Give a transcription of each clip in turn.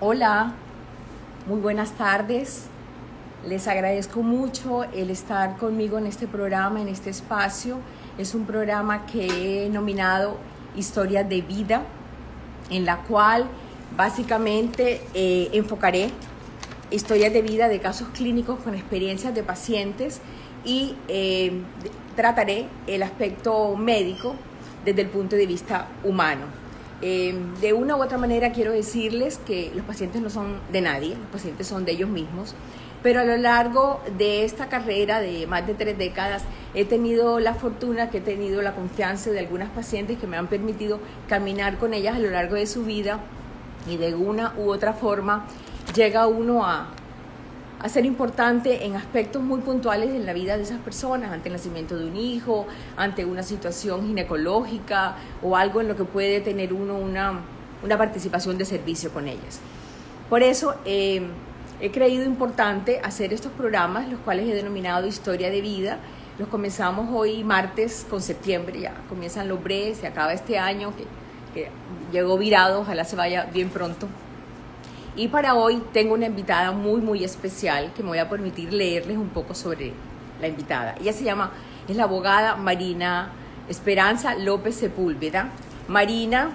Hola, muy buenas tardes. Les agradezco mucho el estar conmigo en este programa, en este espacio. Es un programa que he nominado Historias de Vida, en la cual básicamente eh, enfocaré historias de vida de casos clínicos con experiencias de pacientes y eh, trataré el aspecto médico desde el punto de vista humano. Eh, de una u otra manera quiero decirles que los pacientes no son de nadie, los pacientes son de ellos mismos, pero a lo largo de esta carrera de más de tres décadas he tenido la fortuna que he tenido la confianza de algunas pacientes que me han permitido caminar con ellas a lo largo de su vida y de una u otra forma llega uno a, a ser importante en aspectos muy puntuales en la vida de esas personas, ante el nacimiento de un hijo, ante una situación ginecológica o algo en lo que puede tener uno una, participación de servicio con ellas. Por eso eh, he creído importante hacer estos programas, los cuales he denominado Historia de Vida. Los comenzamos hoy martes con septiembre, ya comienzan los BRE, se acaba este año, que, que llegó virado, ojalá se vaya bien pronto. Y para hoy tengo una invitada muy, muy especial que me voy a permitir leerles un poco sobre la invitada. Ella se llama, es la abogada Marina Esperanza López Sepúlveda. Marina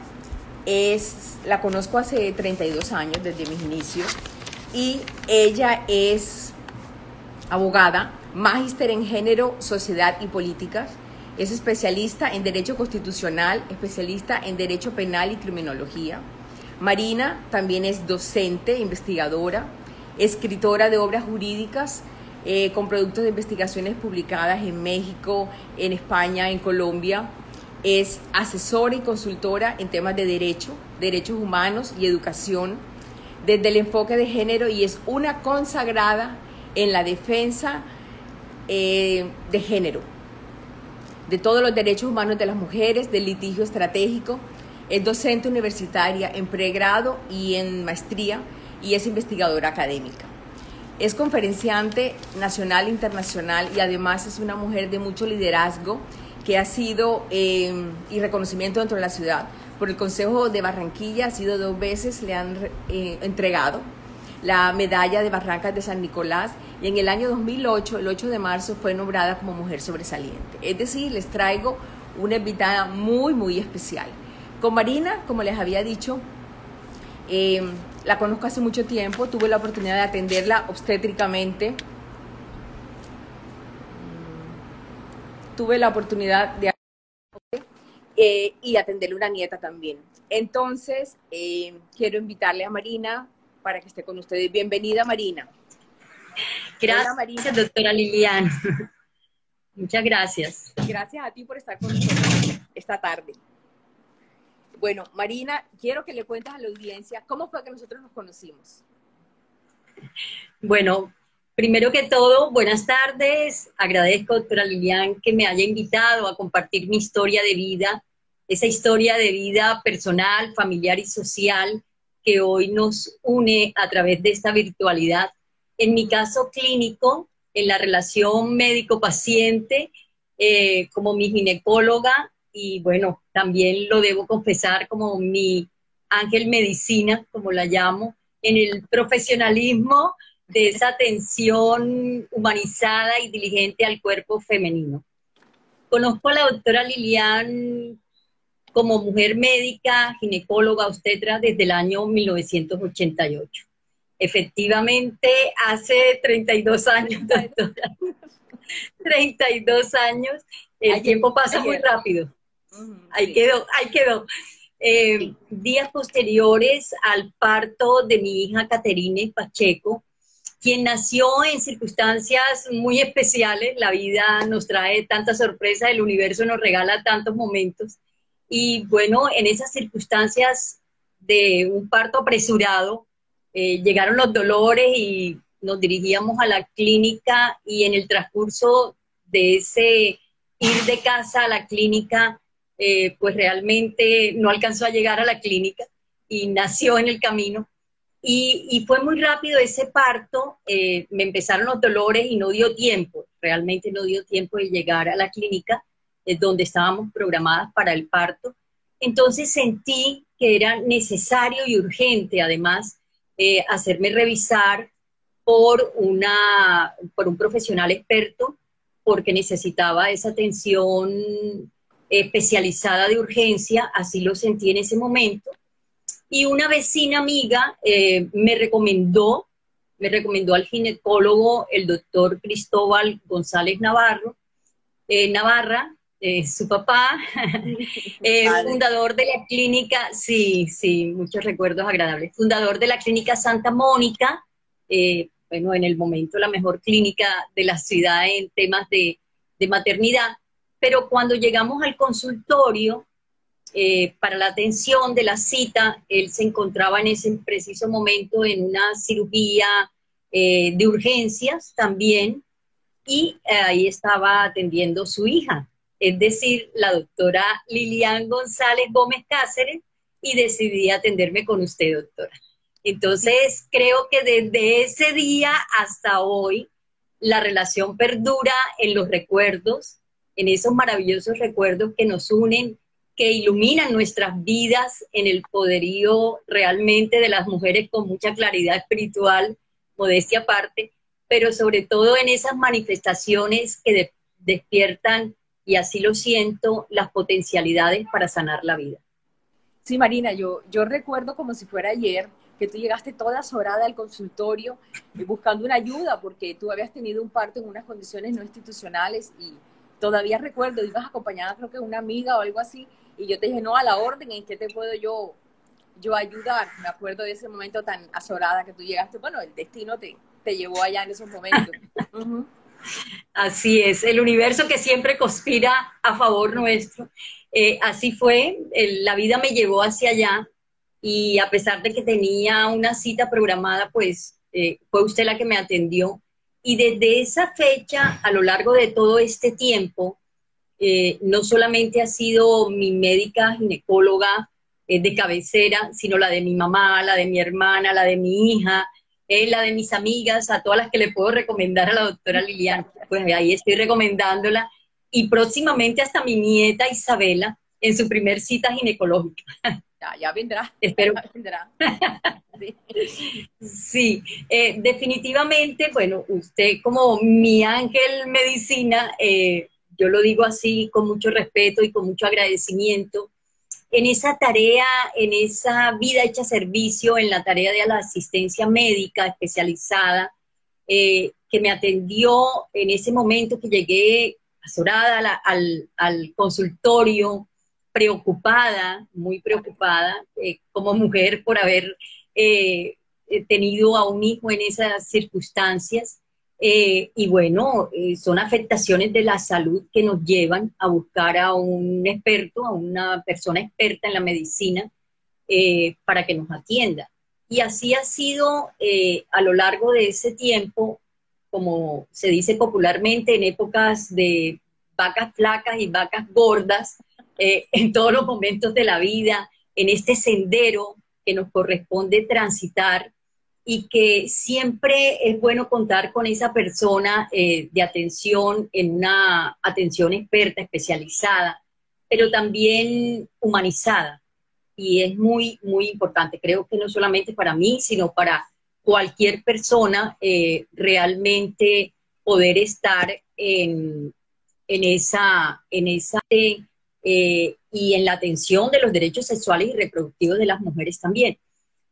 es, la conozco hace 32 años, desde mis inicios, y ella es abogada, magíster en género, sociedad y políticas, es especialista en derecho constitucional, especialista en derecho penal y criminología Marina también es docente, investigadora, escritora de obras jurídicas eh, con productos de investigaciones publicadas en México, en España, en Colombia. Es asesora y consultora en temas de derecho, derechos humanos y educación desde el enfoque de género y es una consagrada en la defensa eh, de género, de todos los derechos humanos de las mujeres, del litigio estratégico, es docente universitaria en pregrado y en maestría y es investigadora académica. Es conferenciante nacional e internacional y además es una mujer de mucho liderazgo que ha sido em, y reconocimiento dentro de la ciudad. Por el Consejo de Barranquilla ha sido dos veces, le han eh, entregado la medalla de Barrancas de San Nicolás y en el año 2008, el 8 de marzo, fue nombrada como mujer sobresaliente. Es decir, les traigo una invitada muy, muy especial. Con Marina, como les había dicho, eh, la conozco hace mucho tiempo, tuve la oportunidad de atenderla obstétricamente. Tuve la oportunidad de eh, y atenderle una nieta también. Entonces, eh, quiero invitarle a Marina para que esté con ustedes. Bienvenida, Marina. Gracias, Marina. doctora Lilian. Muchas gracias. Gracias a ti por estar con nosotros esta tarde. Bueno, Marina, quiero que le cuentes a la audiencia cómo fue que nosotros nos conocimos. Bueno, primero que todo, buenas tardes. Agradezco, doctora Lilian, que me haya invitado a compartir mi historia de vida, esa historia de vida personal, familiar y social que hoy nos une a través de esta virtualidad. En mi caso clínico, en la relación médico-paciente, eh, como mi ginecóloga, y bueno, también lo debo confesar como mi ángel medicina, como la llamo, en el profesionalismo de esa atención humanizada y diligente al cuerpo femenino. Conozco a la doctora Lilian como mujer médica, ginecóloga, obstetra desde el año 1988. Efectivamente, hace 32 años, doctora. 32 años. El tiempo pasa muy rápido ahí quedó, ahí quedó. Eh, días posteriores al parto de mi hija Caterine Pacheco, quien nació en circunstancias muy especiales, la vida nos trae tantas sorpresas, el universo nos regala tantos momentos, y bueno, en esas circunstancias de un parto apresurado, eh, llegaron los dolores y nos dirigíamos a la clínica y en el transcurso de ese ir de casa a la clínica, eh, pues realmente no alcanzó a llegar a la clínica y nació en el camino. Y, fue muy rápido ese parto, eh, me empezaron los dolores y no dio tiempo, realmente no dio tiempo de llegar a la clínica eh, donde estábamos programadas para el parto. Entonces sentí que era necesario y urgente, además, eh, hacerme revisar por, una, por un profesional experto porque necesitaba esa atención especializada de urgencia, así lo sentí en ese momento. Y una vecina amiga eh, me recomendó, me recomendó al ginecólogo, el doctor Cristóbal González Navarro, eh, Navarra, eh, su papá, fundador de la clínica, sí, sí, muchos recuerdos agradables, fundador de la clínica Santa Mónica, bueno, en el momento la mejor clínica de la ciudad en temas de, de maternidad, pero cuando llegamos al consultorio, eh, para la atención de la cita, él se encontraba en ese preciso momento en una cirugía eh, de urgencias también y ahí estaba atendiendo su hija, es decir, la doctora Lilian González Gómez Cáceres y decidí atenderme con usted, doctora. Entonces, creo que desde ese día hasta hoy, la relación perdura en los recuerdos, en esos maravillosos recuerdos que nos unen que iluminan nuestras vidas en el poderío realmente de las mujeres con mucha claridad espiritual, modestia aparte, pero sobre todo en esas manifestaciones que despiertan, y así lo siento, las potencialidades para sanar la vida. Sí, Marina, yo, yo recuerdo como si fuera ayer que tú llegaste toda sobrada al consultorio eh, buscando una ayuda porque tú habías tenido un parto en unas condiciones no institucionales y todavía recuerdo, ibas acompañada creo que una amiga o algo así y yo te dije, no, a la orden, ¿en qué te puedo yo, yo ayudar? Me acuerdo de ese momento tan azorada que tú llegaste. Bueno, el destino te, te llevó allá en esos momentos. Así es, el universo que siempre conspira a favor nuestro. Eh, así fue, la vida me llevó hacia allá y a pesar de que tenía una cita programada, pues eh, fue usted la que me atendió. Y desde esa fecha, a lo largo de todo este tiempo, eh, no solamente ha sido mi médica ginecóloga eh, de cabecera, sino la de mi mamá, la de mi hermana, la de mi hija, eh, la de mis amigas, a todas las que le puedo recomendar a la doctora Liliana. Pues ahí estoy recomendándola. Y próximamente hasta mi nieta Isabela en su primer cita ginecológica. Ya, ya vendrá. Espero. Ya vendrá. Sí, definitivamente, bueno, usted como mi ángel medicina, eh, yo lo digo así con mucho respeto y con mucho agradecimiento, en esa tarea, en esa vida hecha servicio, en la tarea de la asistencia médica especializada, eh, que me atendió en ese momento que llegué azorada al, al, consultorio, preocupada, muy preocupada eh, como mujer por haber eh, tenido a un hijo en esas circunstancias. Eh, y bueno, eh, son afectaciones de la salud que nos llevan a buscar a un experto, a una persona experta en la medicina, eh, para que nos atienda. Y así ha sido a lo largo de ese tiempo, como se dice popularmente, en épocas de vacas flacas y vacas gordas, en todos los momentos de la vida, en este sendero que nos corresponde transitar y que siempre es bueno contar con esa persona eh, de atención en una atención experta, especializada, pero también humanizada. Y es muy, muy importante. Creo que no solamente para mí, sino para cualquier persona eh, realmente poder estar en, en esa, en esa eh, y en la atención de los derechos sexuales y reproductivos de las mujeres también.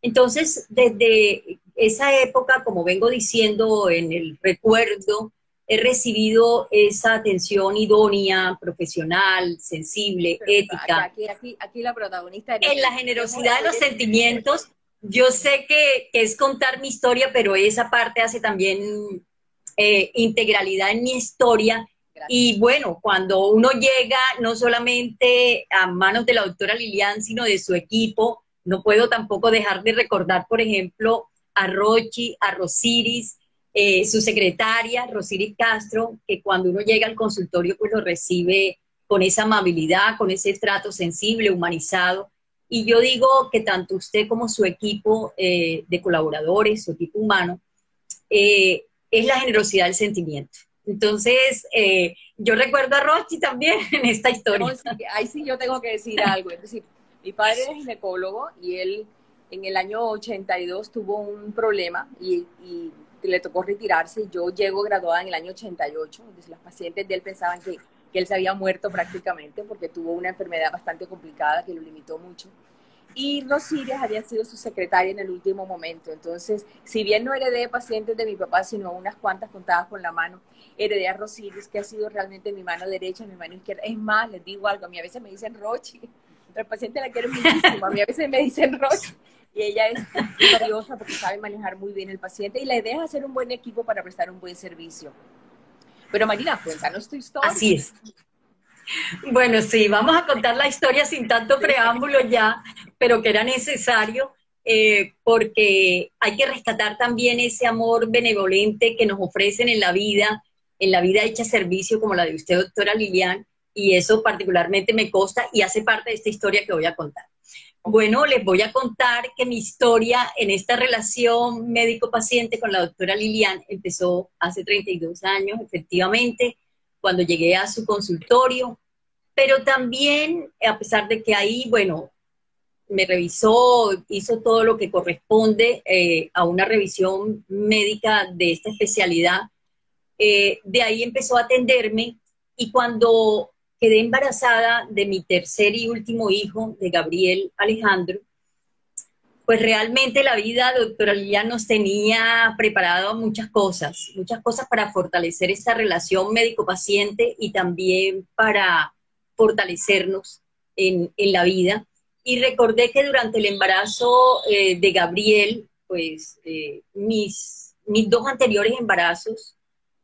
Entonces, desde esa época, como vengo diciendo en el recuerdo, he recibido esa atención idónea, profesional, sensible, ética. Aquí, aquí, aquí, la protagonista. En la generosidad de los sentimientos, yo sé que, es contar mi historia, pero esa parte hace también eh, integralidad en mi historia. Y bueno, cuando uno llega no solamente a manos de la doctora Lilian, sino de su equipo, no puedo tampoco dejar de recordar, por ejemplo, a Rochi, a Rosiris, eh, su secretaria, Rosiris Castro, que cuando uno llega al consultorio, pues lo recibe con esa amabilidad, con ese trato sensible, humanizado. Y yo digo que tanto usted como su equipo eh, de colaboradores, su equipo humano, eh, es la generosidad del sentimiento. Entonces, yo recuerdo a Rochi también en esta historia. ahí sí yo tengo que decir algo. Es decir, mi padre es ginecólogo y él en el año 82 tuvo un problema y, le tocó retirarse. Yo llego graduada en el año 88, entonces las pacientes de él pensaban que, que él se había muerto prácticamente porque tuvo una enfermedad bastante complicada que lo limitó mucho y Rosirias había sido su secretaria en el último momento. Entonces, si bien no heredé pacientes de mi papá, sino unas cuantas contadas con la mano, heredé a Rosirias, que ha sido realmente mi mano derecha, mi mano izquierda. Es más, les digo algo, a mí a veces me dicen Rochi, el paciente la quiere muchísimo, a mí a veces me dicen Rochi, y ella es valiosa porque sabe manejar muy bien el paciente y le deja hacer un buen equipo para prestar un buen servicio. Pero Marina, cuéntanos tu historia. Así es. Bueno, sí, vamos a contar la historia sin tanto preámbulo ya, pero que era necesario eh, porque hay que rescatar también ese amor benevolente que nos ofrecen en la vida, en la vida hecha servicio como la de usted, doctora Lilian, y eso particularmente me consta y hace parte de esta historia que voy a contar. Bueno, les voy a contar que mi historia en esta relación médico-paciente con la doctora Lilian empezó hace 32 años, efectivamente, cuando llegué a su consultorio, pero también, a pesar de que ahí, bueno, me revisó, hizo todo lo que corresponde eh, a una revisión médica de esta especialidad, eh, de ahí empezó a atenderme y cuando quedé embarazada de mi tercer y último hijo, de Gabriel Alejandro, pues realmente la vida, doctora Lilian, nos tenía preparado muchas cosas, muchas cosas para fortalecer esa relación médico-paciente y también para fortalecernos en, la vida. Y recordé que durante el embarazo eh, de Gabriel, pues eh, mis, mis dos anteriores embarazos,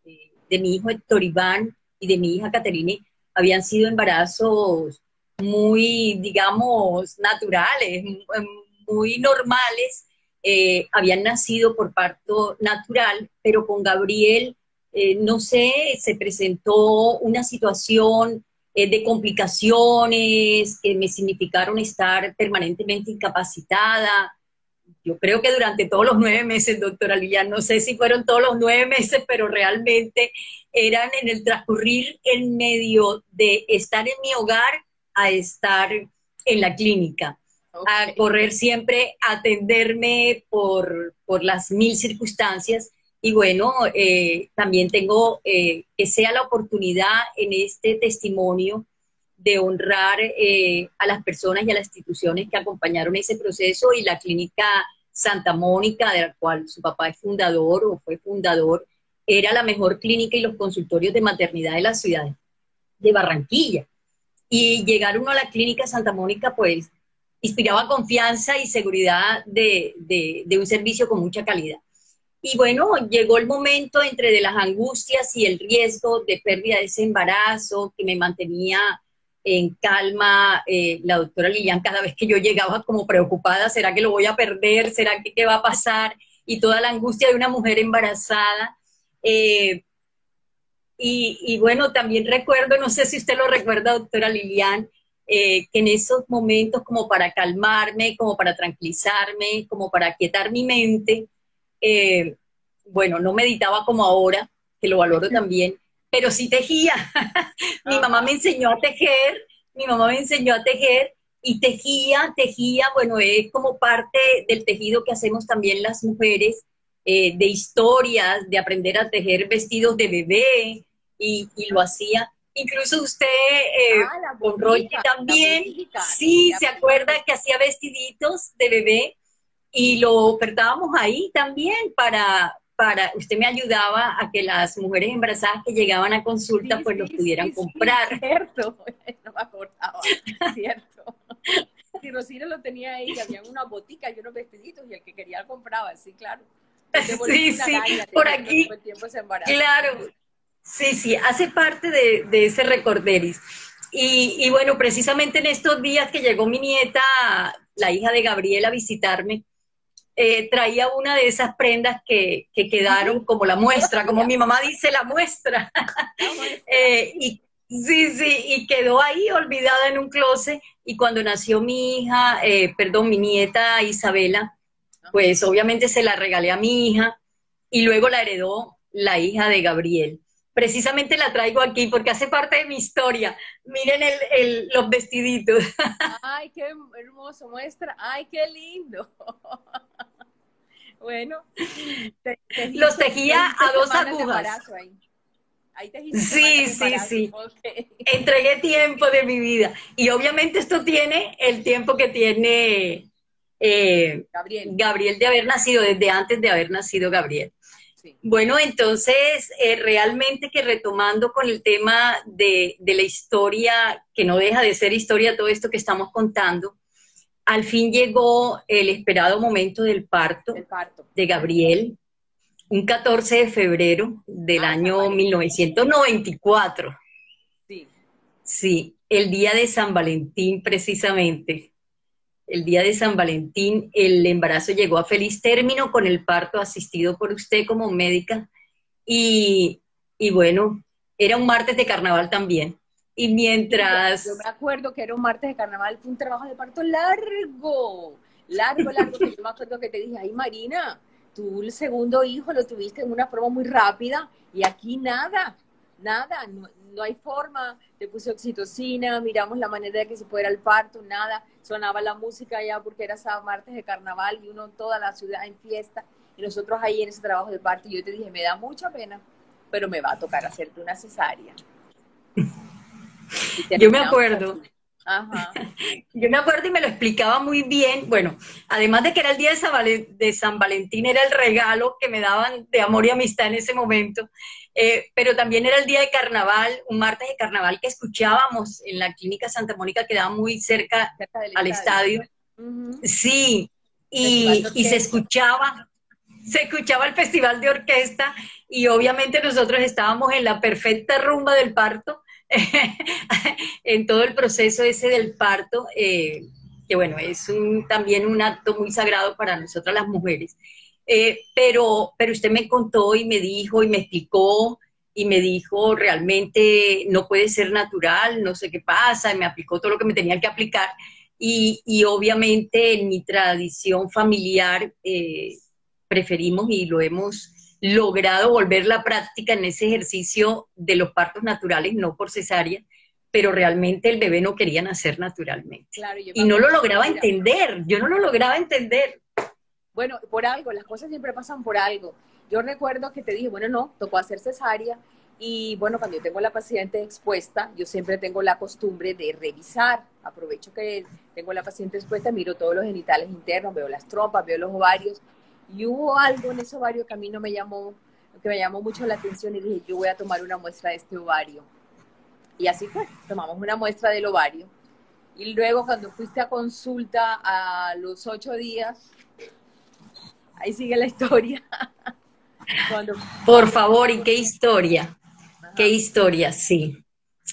eh, de mi hijo Héctor Iván y de mi hija Caterine, habían sido embarazos muy, digamos, naturales, muy normales, habían nacido por parto natural, pero con Gabriel, no sé, se presentó una situación eh, de complicaciones que me significaron estar permanentemente incapacitada. Yo creo que durante todos los nueve meses, doctora Lilian, no sé si fueron todos los nueve meses, pero realmente eran en el transcurrir en medio de estar en mi hogar a estar en la clínica, a correr siempre, a atenderme por, por las mil circunstancias y bueno, eh, también tengo eh, que sea la oportunidad en este testimonio de honrar eh, a las personas y a las instituciones que acompañaron ese proceso y la clínica Santa Mónica, de la cual su papá es fundador o fue fundador, era la mejor clínica y los consultorios de maternidad de la ciudad de Barranquilla. Y llegar uno a la clínica Santa Mónica, pues, inspiraba confianza y seguridad de, de un servicio con mucha calidad. Y bueno, llegó el momento entre de las angustias y el riesgo de pérdida de ese embarazo que me mantenía en calma eh, la doctora Lilian cada vez que yo llegaba como preocupada, ¿será que lo voy a perder? ¿Será que qué va a pasar? Y toda la angustia de una mujer embarazada. Eh, y, bueno, también recuerdo, no sé si usted lo recuerda, doctora Lilian, eh, que en esos momentos como para calmarme, como para tranquilizarme, como para quietar mi mente, eh, bueno, no meditaba como ahora, que lo valoro también, pero sí tejía. mi mamá me enseñó a tejer, mi mamá me enseñó a tejer y tejía, tejía, bueno, es como parte del tejido que hacemos también las mujeres, eh, de historias, de aprender a tejer vestidos de bebé, y, lo hacía. Incluso usted, eh, ah, con Roy también, sí, se acuerda que hacía vestiditos de bebé y lo ofertábamos ahí también para, para, usted me ayudaba a que las mujeres embarazadas que llegaban a consulta pues los pudieran comprar. cierto, no me acordaba, cierto. Si Rosina lo tenía ahí, había una botica y unos vestiditos y el que quería lo compraba, sí, claro. Sí, sí, por aquí. Claro, sí, sí, hace parte de, de ese recorderis. Y, y, bueno, precisamente en estos días que llegó mi nieta, la hija de Gabriela, a visitarme, eh, traía una de esas prendas que, quedaron como la muestra, como mi mamá dice, la muestra. Eh, y, sí, sí, y quedó ahí olvidada en un closet. Y cuando nació mi hija, eh, perdón, mi nieta Isabela, pues obviamente se la regalé a mi hija y luego la heredó la hija de Gabriel. precisamente la traigo aquí porque hace parte de mi historia. Miren el, los vestiditos. Ay, qué hermoso, muestra. Ay, qué lindo. bueno, los tejía a dos agujas. Ahí sí, sí, sí. Entregué tiempo de mi vida. Y obviamente esto tiene el tiempo que tiene eh, Gabriel. Gabriel de haber nacido, desde antes de haber nacido Gabriel. Bueno, entonces, eh, realmente que retomando con el tema de, la historia, que no deja de ser historia todo esto que estamos contando, al fin llegó el esperado momento del parto, de Gabriel, un 14 de febrero del ah, año 1994. Sí. Sí, el día de San Valentín precisamente. El día de San Valentín el embarazo llegó a feliz término con el parto asistido por usted como médica. Y, y bueno, era un martes de carnaval también. Y mientras... Yo me acuerdo que era un martes de carnaval, fue un trabajo de parto largo, largo, largo, yo me acuerdo que te dije, ay Marina, tú el segundo hijo lo tuviste en una forma muy rápida y aquí nada, nada, no, hay forma, te puse oxitocina, miramos la manera de que se fuera el parto, nada, sonaba la música ya porque era sábado, martes de carnaval y uno toda la ciudad en fiesta y nosotros ahí en ese trabajo de parto yo te dije, me da mucha pena, pero me va a tocar hacerte una cesárea. Yo me acuerdo. Yo me acuerdo y me lo explicaba muy bien. Bueno, además de que era el día de San, Valentín, era el regalo que me daban de amor y amistad en ese momento, eh, pero también era el día de carnaval, un martes de carnaval que escuchábamos en la clínica Santa Mónica, que quedaba muy cerca, al estadio. Sí, y, y se escuchaba, se escuchaba el festival de orquesta y obviamente nosotros estábamos en la perfecta rumba del parto en todo el proceso ese del parto, eh, que bueno, es también un acto muy sagrado para nosotras las mujeres. Eh, pero, pero usted me contó y me dijo y me explicó y me dijo realmente no puede ser natural, no sé qué pasa, y me aplicó todo lo que me tenía que aplicar. Y, y obviamente en mi tradición familiar eh, preferimos y lo hemos logrado volver la práctica en ese ejercicio de los partos naturales, no por cesárea, pero realmente el bebé no quería nacer naturalmente. y no lo lograba entender, yo no lo lograba entender. Bueno, por algo, las cosas siempre pasan por algo. Yo recuerdo que te dije, bueno, no, tocó hacer cesárea. Y bueno, cuando yo tengo la paciente expuesta, yo siempre tengo la costumbre de revisar. Aprovecho que tengo la paciente expuesta, miro todos los genitales internos, veo las trompas, veo los ovarios y hubo algo en ese ovario que a mí no me llamó, que me llamó mucho la atención y dije, yo voy a tomar una muestra de este ovario. Y así fue, tomamos una muestra del ovario. Y luego cuando fuiste a consulta a los ocho días, ahí sigue la historia. Por favor, ¿y qué historia? ¿Qué historia? Sí.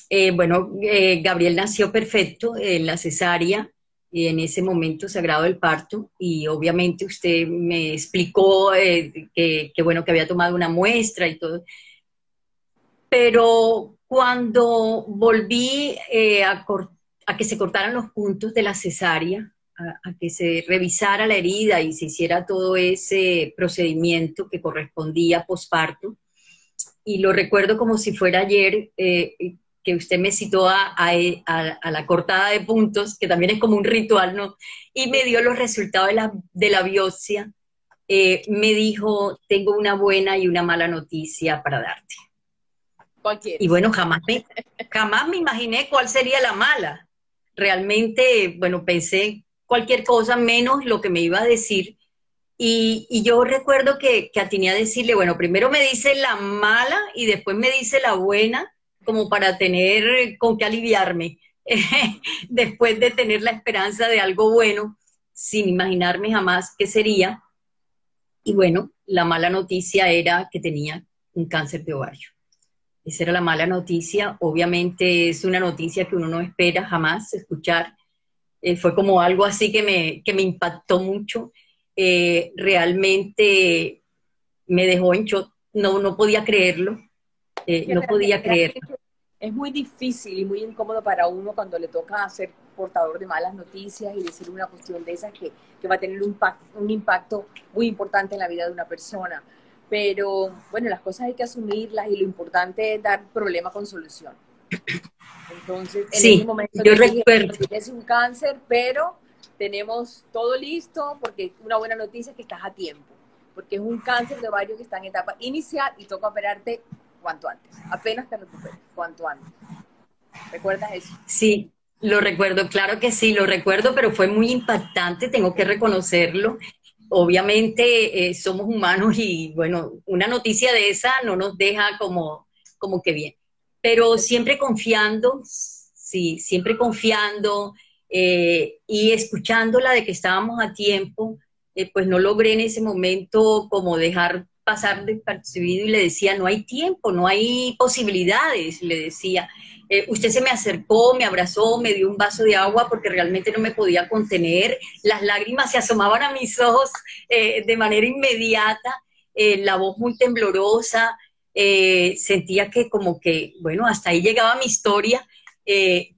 Eh, bueno, eh, Gabriel nació perfecto en la cesárea y en ese momento sagrado el parto y obviamente usted me explicó eh, que, bueno que había tomado una muestra y todo. Pero cuando volví eh, a, a, que se cortaran los puntos de la cesárea a, que se revisara la herida y se hiciera todo ese procedimiento que correspondía posparto y lo recuerdo como si fuera ayer eh, que usted me citó a, la cortada de puntos, que también es como un ritual, ¿no? Y me dio los resultados de la, de la biopsia. Eh, me dijo, tengo una buena y una mala noticia para darte. Y bueno, jamás me, jamás me imaginé cuál sería la mala. Realmente, bueno, pensé cualquier cosa menos lo que me iba a decir. Y, y yo recuerdo que, que atiné a decirle, bueno, primero me dice la mala y después me dice la buena como para tener con qué aliviarme después de tener la esperanza de algo bueno, sin imaginarme jamás qué sería. Y bueno, la mala noticia era que tenía un cáncer de ovario. Esa era la mala noticia. Obviamente es una noticia que uno no espera jamás escuchar. Eh, fue como algo así que me, que me impactó mucho. Eh, realmente me dejó en shock. No, no podía creerlo. Eh, no podía creer. Es muy difícil y muy incómodo para uno cuando le toca ser portador de malas noticias y decir una cuestión de esas que, que va a tener un, un impacto muy importante en la vida de una persona. pero bueno, las cosas hay que asumirlas y lo importante es dar problema con solución. Entonces, en ese momento yo recuerdo. tienes un cáncer, pero tenemos todo listo porque una buena noticia es que estás a tiempo, porque es un cáncer de ovario que está en etapa inicial y toca operarte cuanto antes, apenas te recuperes, cuanto antes. ¿Recuerdas eso? Sí, lo recuerdo, claro que sí, lo recuerdo, pero fue muy impactante, tengo que reconocerlo. Obviamente eh, somos humanos y bueno, una noticia de esa no nos deja como, como que bien, pero siempre confiando, sí, siempre confiando eh, y escuchándola de que estábamos a tiempo, eh, pues no logré en ese momento como dejar pasar despercibido y le decía, no hay tiempo, no hay posibilidades, le decía. Eh, usted se me acercó, me abrazó, me dio un vaso de agua porque realmente no me podía contener. Las lágrimas se asomaban a mis ojos eh, de manera inmediata, eh, la voz muy temblorosa. sentía que como que, bueno, hasta ahí llegaba mi historia,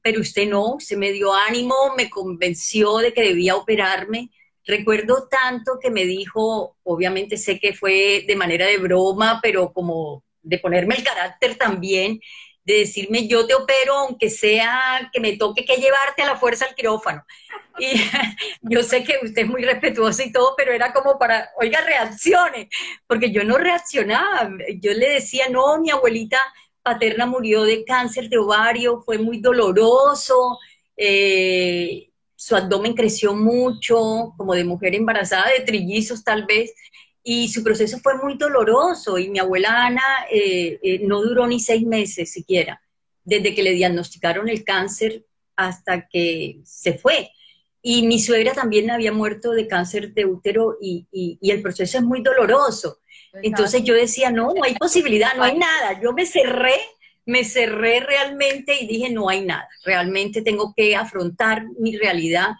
pero usted no, se me dio ánimo, me convenció de que debía operarme. Recuerdo tanto que me dijo, obviamente sé que fue de manera de broma, pero como de ponerme el carácter también, de decirme yo te opero aunque sea que me toque que llevarte a la fuerza al quirófano. Y yo sé que usted es muy respetuoso y todo, pero era como para, oiga, reaccione, porque yo no reaccionaba. Yo le decía, no, mi abuelita paterna murió de cáncer de ovario, fue muy doloroso, eh, su abdomen creció mucho, como de mujer embarazada, de trillizos tal vez, y su proceso fue muy doloroso y mi abuela Ana eh, eh, no duró ni seis meses siquiera, desde que le diagnosticaron el cáncer hasta que se fue. Y mi suegra también había muerto de cáncer de útero y, y, el proceso es muy doloroso. Entonces yo decía, no, no hay posibilidad, no hay nada. Yo me cerré, me cerré realmente y dije, no hay nada. Realmente tengo que afrontar mi realidad,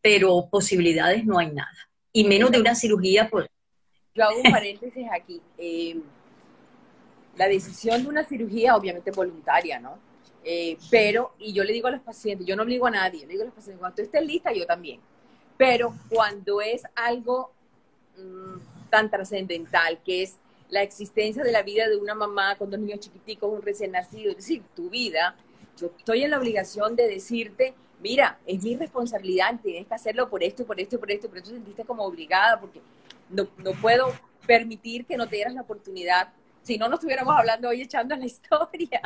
pero posibilidades no hay nada. Y menos de una cirugía por, yo hago un paréntesis aquí. Eh, la decisión de una cirugía obviamente voluntaria, ¿no? Eh, pero, y yo le digo a los pacientes, yo no obligo a nadie, le digo a los pacientes, cuando tú estés lista, yo también. Pero cuando es algo mm, tan trascendental, que es la existencia de la vida de una mamá con dos niños chiquiticos, un recién nacido, es decir, tu vida, yo estoy en la obligación de decirte, mira, es mi responsabilidad, tienes que hacerlo por esto por esto por esto, pero tú sentiste como obligada, porque no, no puedo permitir que no te dieras la oportunidad. Si no, no estuviéramos hablando hoy echando la historia.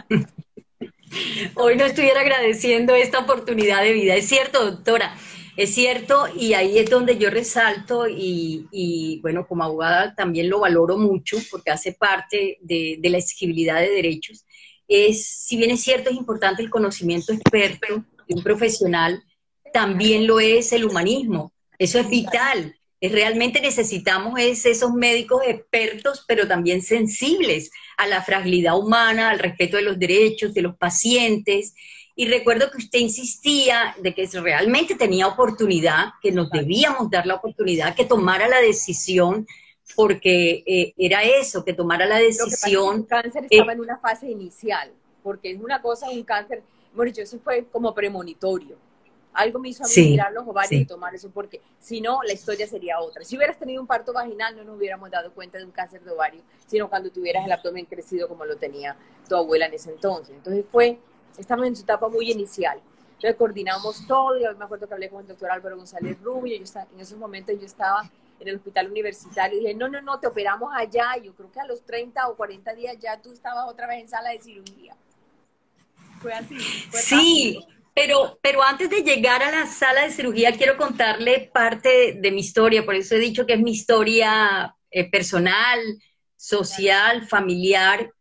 Hoy no estuviera agradeciendo esta oportunidad de vida. Es cierto, doctora, es cierto, y ahí es donde yo resalto y, bueno, como abogada también lo valoro mucho porque hace parte de, la exigibilidad de derechos. Es, si bien es cierto, es importante el conocimiento experto de un profesional, también lo es el humanismo. Eso es vital realmente necesitamos es esos médicos expertos, pero también sensibles a la fragilidad humana, al respeto de los derechos de los pacientes. Y recuerdo que usted insistía de que realmente tenía oportunidad, que nos debíamos dar la oportunidad, que tomara la decisión, porque eh, era eso, que tomara la decisión. el cáncer estaba en una fase inicial, porque es una cosa, un cáncer, bueno, eso fue como premonitorio algo me hizo a mí mirar los ovarios y tomar eso, porque si no, la historia sería otra. Si hubieras tenido un parto vaginal, no nos hubiéramos dado cuenta de un cáncer de ovario, sino cuando tuvieras el abdomen crecido como lo tenía tu abuela en ese entonces. Entonces fue, estamos en su etapa muy inicial. Entonces coordinamos todo, y me acuerdo que hablé con el doctor Álvaro González Rubio, yo estaba, en esos momentos yo estaba en el hospital universitario y dije, no, no, no, te operamos allá. Yo creo que a los 30 o 40 días ya tú estabas otra vez en sala de cirugía. Fue así. sí. Pero, pero antes de llegar a la sala de cirugía, quiero contarle parte de mi historia, por eso he dicho que es mi historia eh, personal, social, familiar,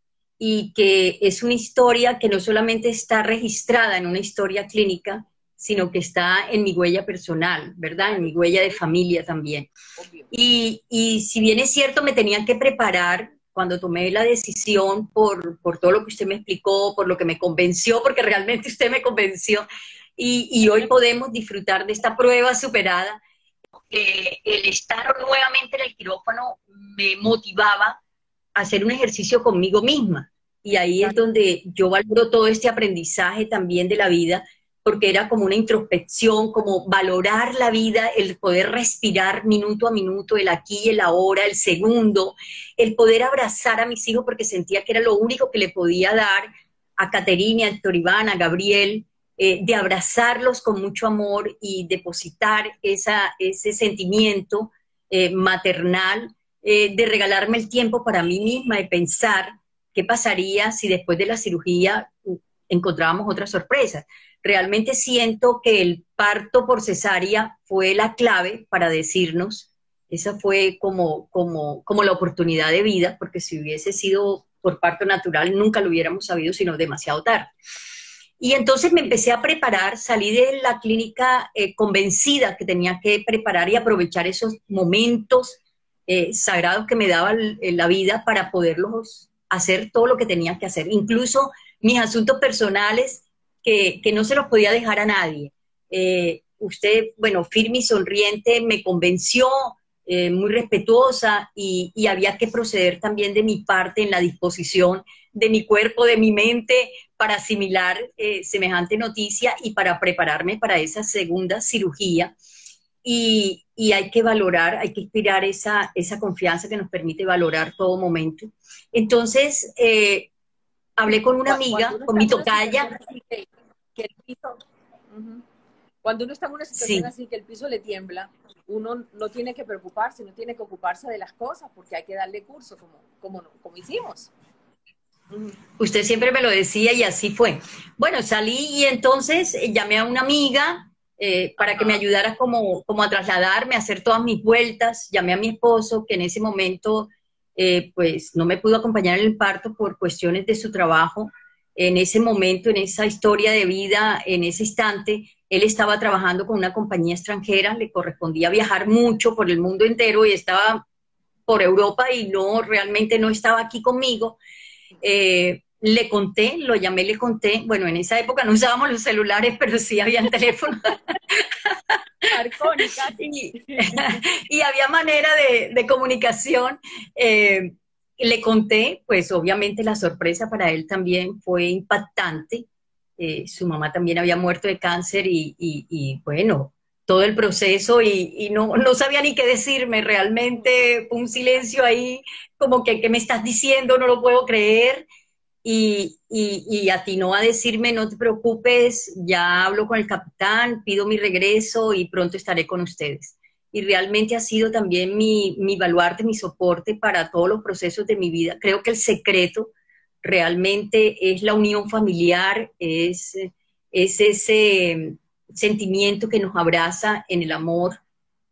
y que es una historia que no solamente está registrada en una historia clínica, sino que está en mi huella personal, ¿verdad? En mi huella de familia también. Y, y si bien es cierto, me tenían que preparar cuando tomé la decisión por, por, todo lo que usted me explicó, por lo que me convenció, porque realmente usted me convenció, y, y hoy podemos disfrutar de esta prueba superada. Eh, el estar nuevamente en el quirófano me motivaba hacer un ejercicio conmigo misma. Y ahí es donde yo valoro todo este aprendizaje también de la vida, porque era como una introspección, como valorar la vida, el poder respirar minuto a minuto, el aquí, el ahora, el segundo, el poder abrazar a mis hijos porque sentía que era lo único que le podía dar a Caterina, a Iván, a Gabriel, eh, de abrazarlos con mucho amor y depositar esa, ese sentimiento eh, maternal, eh, de regalarme el tiempo para mí misma y pensar qué pasaría si después de la cirugía encontrábamos otras sorpresas. Realmente siento que el parto por cesárea fue la clave para decirnos, esa fue como, como, como la oportunidad de vida, porque si hubiese sido por parto natural nunca lo hubiéramos sabido, sino demasiado tarde. Y entonces me empecé a preparar, salí de la clínica eh, convencida que tenía que preparar y aprovechar esos momentos eh, sagrados que me daba la vida para poderlos hacer todo lo que tenía que hacer. Incluso mis asuntos personales que, no se los podía dejar a nadie. Eh, usted, bueno, firme y sonriente, me convenció, eh, muy respetuosa y, había que proceder también de mi parte en la disposición de mi cuerpo, de mi mente, para asimilar eh, semejante noticia y para prepararme para esa segunda cirugía. Y, hay que valorar, hay que inspirar esa, esa confianza que nos permite valorar todo momento. Entonces, hablé con una amiga, con mi tocaya. Cuando uno está en una situación así que el piso le tiembla, uno no tiene que preocuparse, no tiene que ocuparse de las cosas porque hay que darle curso como, como, como hicimos. Usted siempre me lo decía y así fue. Bueno, salí y entonces eh, llamé a una amiga eh, para que me ayudara como, como a trasladarme, a hacer todas mis vueltas. Llamé a mi esposo, que en ese momento eh, pues no me pudo acompañar en el parto por cuestiones de su trabajo. En ese momento, en esa historia de vida, en ese instante, él estaba trabajando con una compañía extranjera, le correspondía viajar mucho por el mundo entero y estaba por Europa y no, realmente no estaba aquí conmigo. Eh, le conté, lo llamé, le conté, bueno, en esa época no usábamos los celulares, pero sí habían teléfonos. y, y, había manera de, comunicación. Eh, le conté, pues obviamente la sorpresa para él también fue impactante. Eh, su mamá también había muerto de cáncer y, bueno, todo el proceso y, no, no, sabía ni qué decirme, realmente fue un silencio ahí, como que, ¿qué me estás diciendo? No lo puedo creer y, y, atinó a decirme, no te preocupes, ya hablo con el capitán, pido mi regreso y pronto estaré con ustedes. Y realmente ha sido también mi, mi baluarte, mi soporte para todos los procesos de mi vida. Creo que el secreto realmente es la unión familiar, es, es ese sentimiento que nos abraza en el amor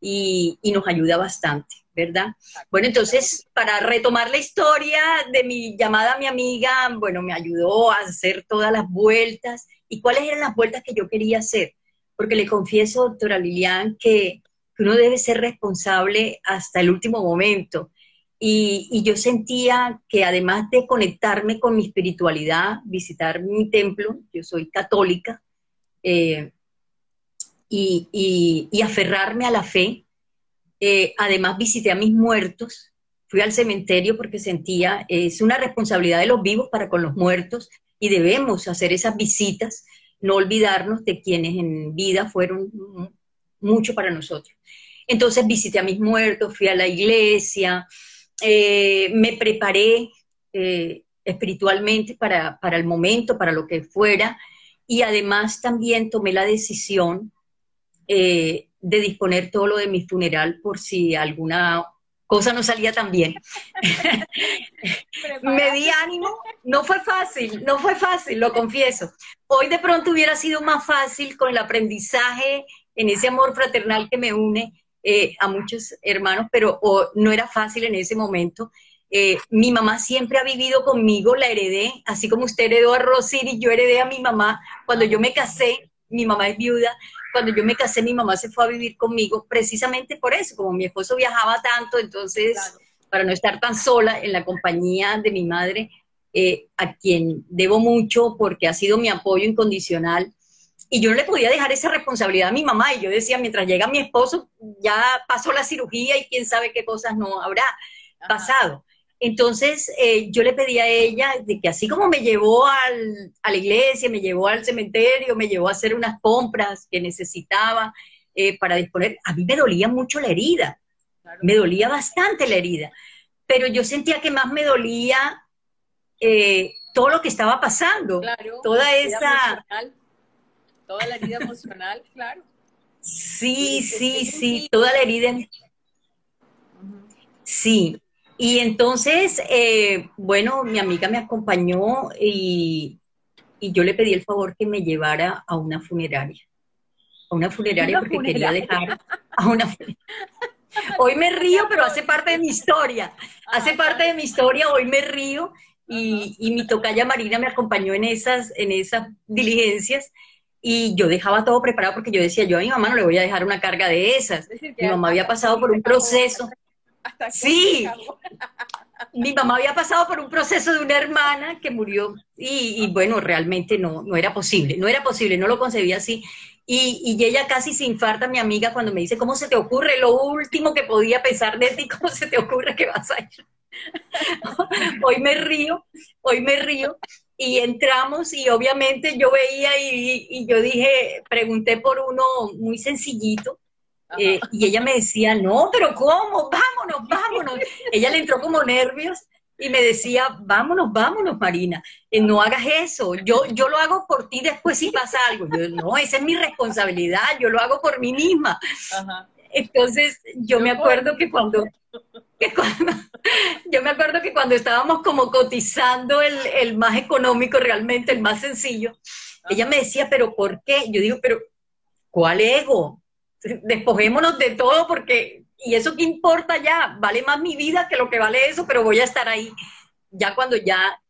y, y nos ayuda bastante. ¿Verdad? Bueno, entonces, para retomar la historia de mi llamada a mi amiga, bueno, me ayudó a hacer todas las vueltas. ¿Y cuáles eran las vueltas que yo quería hacer? Porque le confieso, doctora Lilian, que, uno debe ser responsable hasta el último momento. Y, yo sentía que además de conectarme con mi espiritualidad, visitar mi templo, yo soy católica, eh, y, y aferrarme a la fe, eh, además visité a mis muertos, fui al cementerio porque sentía, es una responsabilidad de los vivos para con los muertos y debemos hacer esas visitas, no olvidarnos de quienes en vida fueron mucho para nosotros. Entonces visité a mis muertos, fui a la iglesia, eh, me preparé eh, espiritualmente para, para el momento, para lo que fuera, y además también tomé la decisión eh, de disponer todo lo de mi funeral por si alguna cosa no salía tan bien. me di ánimo, no fue fácil, no fue fácil, lo confieso. Hoy de pronto hubiera sido más fácil con el aprendizaje, en ese amor fraternal que me une eh, a muchos hermanos, pero no era fácil en ese momento. Eh, mi mamá siempre ha vivido conmigo, la heredé, así como usted heredó a Rosiri, yo heredé a mi mamá. Cuando yo me casé, mi mamá es viuda, cuando yo me casé, mi mamá se fue a vivir conmigo precisamente por eso, como mi esposo viajaba tanto, entonces, para no estar tan sola en la compañía de mi madre, eh, a quien debo mucho porque ha sido mi apoyo incondicional. Y yo no le podía dejar esa responsabilidad a mi mamá. Y yo decía, mientras llega mi esposo, ya pasó la cirugía y quién sabe qué cosas no habrá pasado. Entonces eh, yo le pedí a ella de que así como me llevó al, a la iglesia, me llevó al cementerio, me llevó a hacer unas compras que necesitaba eh, para disponer, a mí me dolía mucho la herida, me dolía bastante la herida, pero yo sentía que más me dolía eh, todo lo que estaba pasando, toda esa... Toda la herida emocional, claro. Sí, sí, sí, toda la herida. Sí, y entonces, eh, bueno, mi amiga me acompañó y, yo le pedí el favor que me llevara a una funeraria. A una funeraria porque quería dejar a una Hoy me río, pero hace parte de mi historia. Hace parte de mi historia, hoy me río y, y, mi tocaya Marina me acompañó en esas, en esas diligencias y yo dejaba todo preparado porque yo decía, yo a mi mamá no le voy a dejar una carga de esas. mi mamá había pasado por un proceso. Sí, mi mamá había pasado por un proceso de una hermana que murió y, bueno, realmente no, no era posible, no era posible, no lo concebía así. Y, y, ella casi se infarta, mi amiga, cuando me dice, ¿cómo se te ocurre? Lo último que podía pensar de ti, ¿cómo se te ocurre que vas a ir? hoy me río, hoy me río. Y entramos y obviamente yo veía y, y yo dije, pregunté por uno muy sencillito, eh, y ella me decía, no, pero ¿cómo? Vámonos, vámonos. ella le entró como nervios y me decía, vámonos, vámonos, Marina, eh, no hagas eso, yo, yo lo hago por ti después si pasa algo. Yo, no, esa es mi responsabilidad, yo lo hago por mí misma. Entonces, yo me acuerdo que cuando, yo me acuerdo que cuando estábamos como cotizando el, el más económico realmente, el más sencillo, ella me decía, pero ¿por qué? Yo digo, pero ¿cuál ego? Despojémonos de todo porque, y eso qué importa ya, vale más mi vida que lo que vale eso, pero voy a estar ahí ya cuando ya,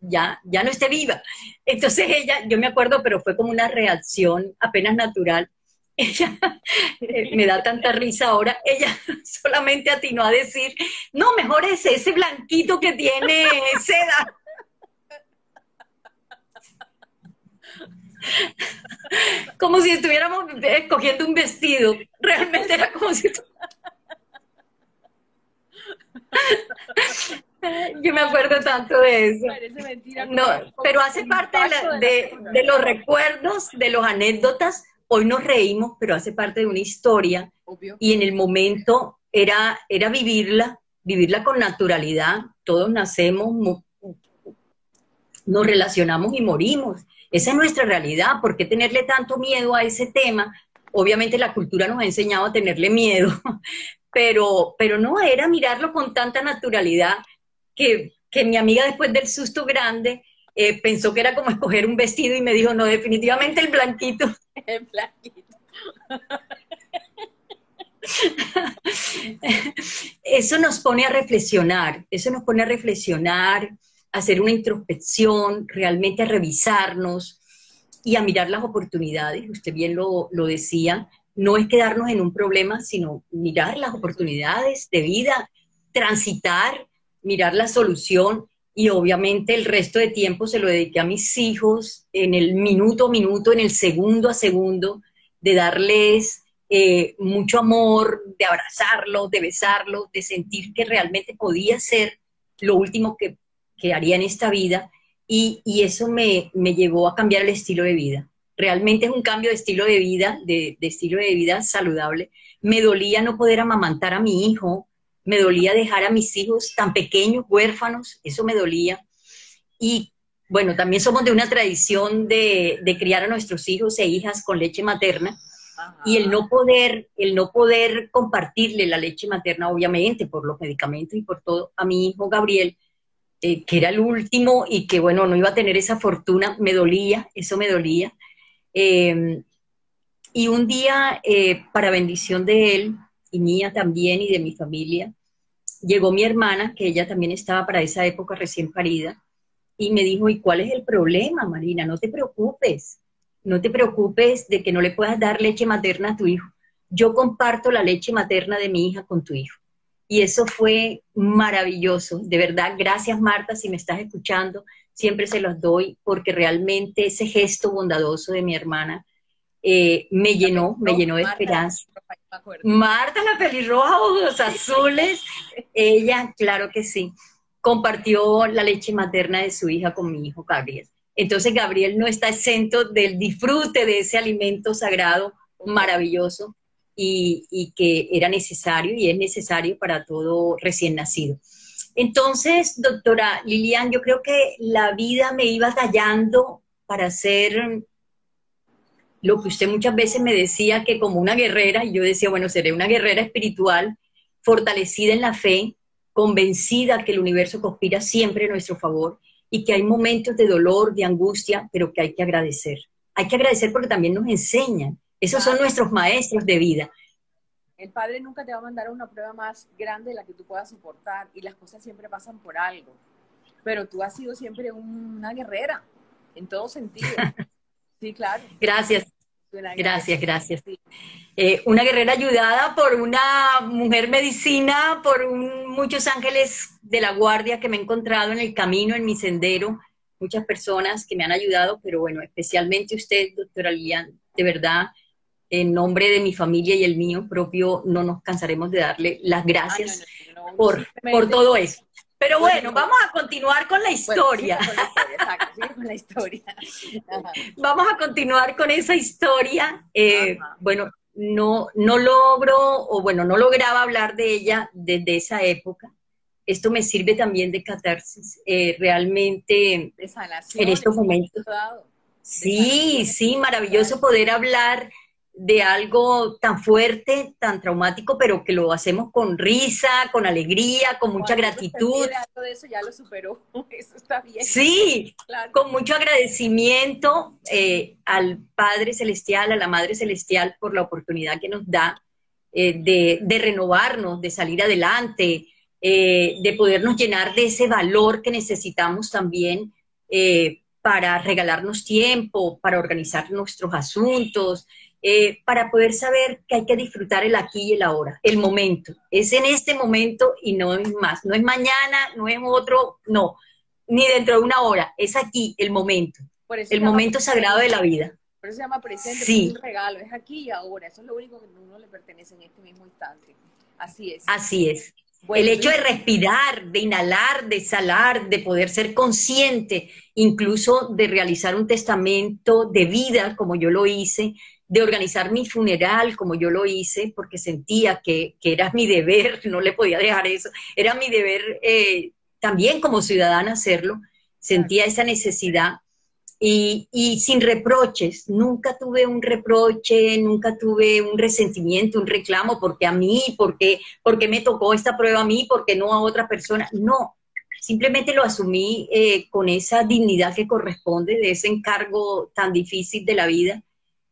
ya, ya no esté viva. Entonces ella, yo me acuerdo, pero fue como una reacción apenas natural. Ella eh, me da tanta risa ahora, ella solamente atinó a decir, no, mejor es ese blanquito que tiene seda. Como si estuviéramos escogiendo un vestido. Realmente era como si... Yo me acuerdo tanto de eso. No, pero hace parte de, los recuerdos, de las anécdotas. Hoy nos reímos, pero hace parte de una historia. Y en el momento era, era vivirla, vivirla con naturalidad. Todos nacemos, nos relacionamos y morimos. Esa es nuestra realidad. ¿Por qué tenerle tanto miedo a ese tema? Obviamente la cultura nos ha enseñado a tenerle miedo, pero, pero no, era mirarlo con tanta naturalidad que, mi amiga después del susto grande eh, pensó que era como escoger un vestido y me dijo, no, definitivamente el blanquito. El blanquito. eso nos pone a reflexionar, eso nos pone a reflexionar, hacer una introspección, realmente a revisarnos y a mirar las oportunidades. Usted bien lo, decía, no es quedarnos en un problema, sino mirar las oportunidades de vida, transitar, mirar la solución y obviamente el resto de tiempo se lo dediqué a mis hijos en el minuto a minuto, en el segundo a segundo, de darles eh, mucho amor, de abrazarlos, de besarlos, de sentir que realmente podía ser lo último que que haría en esta vida y, eso me, llevó a cambiar el estilo de vida. Realmente es un cambio de estilo de vida, de, estilo de vida saludable. Me dolía no poder amamantar a mi hijo, me dolía dejar a mis hijos tan pequeños, huérfanos, eso me dolía. Y bueno, también somos de una tradición de, criar a nuestros hijos e hijas con leche materna. Y el no poder, el no poder compartirle la leche materna, obviamente, por los medicamentos y por todo, a mi hijo Gabriel, eh, que era el último y que, bueno, no iba a tener esa fortuna, me dolía, eso me dolía. Em, y un día, eh, para bendición de él y mía también y de mi familia, llegó mi hermana, que ella también estaba para esa época recién parida, y me dijo, ¿y cuál es el problema, Marina? No te preocupes, no te preocupes de que no le puedas dar leche materna a tu hijo. Yo comparto la leche materna de mi hija con tu hijo. Y eso fue maravilloso. De verdad, gracias Marta, si me estás escuchando, siempre se los doy porque realmente ese gesto bondadoso de mi hermana eh, me llenó, me llenó de esperanza. Marta, la pelirroja, ojos azules, ella, claro que sí. compartió la leche materna de su hija con mi hijo Gabriel. Entonces Gabriel no está exento del disfrute de ese alimento sagrado maravilloso y, que era necesario y es necesario para todo recién nacido. Entonces, doctora Lilian, yo creo que la vida me iba tallando para ser lo que usted muchas veces me decía que como una guerrera, y yo decía, bueno, seré una guerrera espiritual, fortalecida en la fe, convencida que el universo conspira siempre a nuestro favor y que hay momentos de dolor, de angustia, pero que hay que agradecer. Hay que agradecer porque también nos enseñan. Esos son nuestros maestros de vida. El Padre nunca te va a mandar una prueba más grande de la que tú puedas soportar y las cosas siempre pasan por algo. Pero tú has sido siempre una guerrera, en todo sentido. Sí, claro. Gracias. Gracias, gracias. Eh, una guerrera ayudada por una mujer medicina, por muchos ángeles de la guardia que me he encontrado en el camino, en mi sendero, muchas personas que me han ayudado, pero bueno, especialmente usted, doctora Lilian, de verdad, en nombre de mi familia y el mío propio, no nos cansaremos de darle las gracias por, por todo eso. Pero bueno, vamos a continuar con la historia. con la historia, vamos a continuar con esa historia. Eh, bueno, no, no logro, o bueno, no lograba hablar de ella desde esa época. Esto me sirve también de catarsis, eh, realmente en estos momentos. Sí, sí, maravilloso poder hablar de algo tan fuerte, tan traumático, pero que lo hacemos con risa, con alegría, con mucha gratitud. eso ya lo superó, eso está bien. Sí, con mucho agradecimiento eh, al Padre Celestial, a la Madre Celestial por la oportunidad que nos da eh, de, renovarnos, de salir adelante, eh, de podernos llenar de ese valor que necesitamos también para regalarnos tiempo, para organizar nuestros asuntos, eh, para poder saber que hay que disfrutar el aquí y el ahora, el momento. Es en este momento y no es más. No es mañana, no es otro, no, ni dentro de una hora. Es aquí, el momento. El momento sagrado de la vida. Por eso se llama presente, sí. es un regalo, es aquí y ahora. Eso es lo único que a uno le pertenece en este mismo instante. Así es. Así es. el hecho de respirar, de inhalar, de exhalar, de poder ser consciente, incluso de realizar un testamento de vida, como yo lo hice, de organizar mi funeral como yo lo hice, porque sentía que, era mi deber, no le podía dejar eso, era mi deber eh, también como ciudadana hacerlo, sentía esa necesidad. Y, sin reproches, nunca tuve un reproche, nunca tuve un resentimiento, un reclamo, porque a mí, porque, porque me tocó esta prueba a mí, porque no a otra persona. No, simplemente lo asumí eh, con esa dignidad que corresponde de ese encargo tan difícil de la vida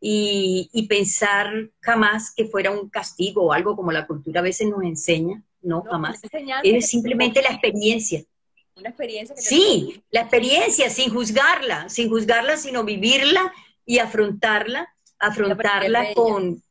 y, pensar jamás que fuera un castigo o algo como la cultura a veces nos enseña, no, jamás. Es simplemente la experiencia. Una experiencia que Sí, la experiencia, sin juzgarla, sin juzgarla, sino vivirla y afrontarla, afrontarla con...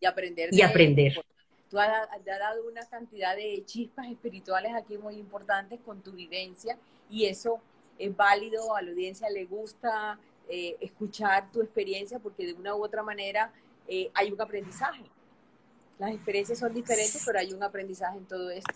Y aprender. Y aprender. Tú has, has dado una cantidad de chispas espirituales aquí muy importantes con tu vivencia y eso es válido, a la audiencia le gusta, eh, escuchar tu experiencia porque de una u otra manera eh, hay un aprendizaje. Las experiencias son diferentes, pero hay un aprendizaje en todo esto.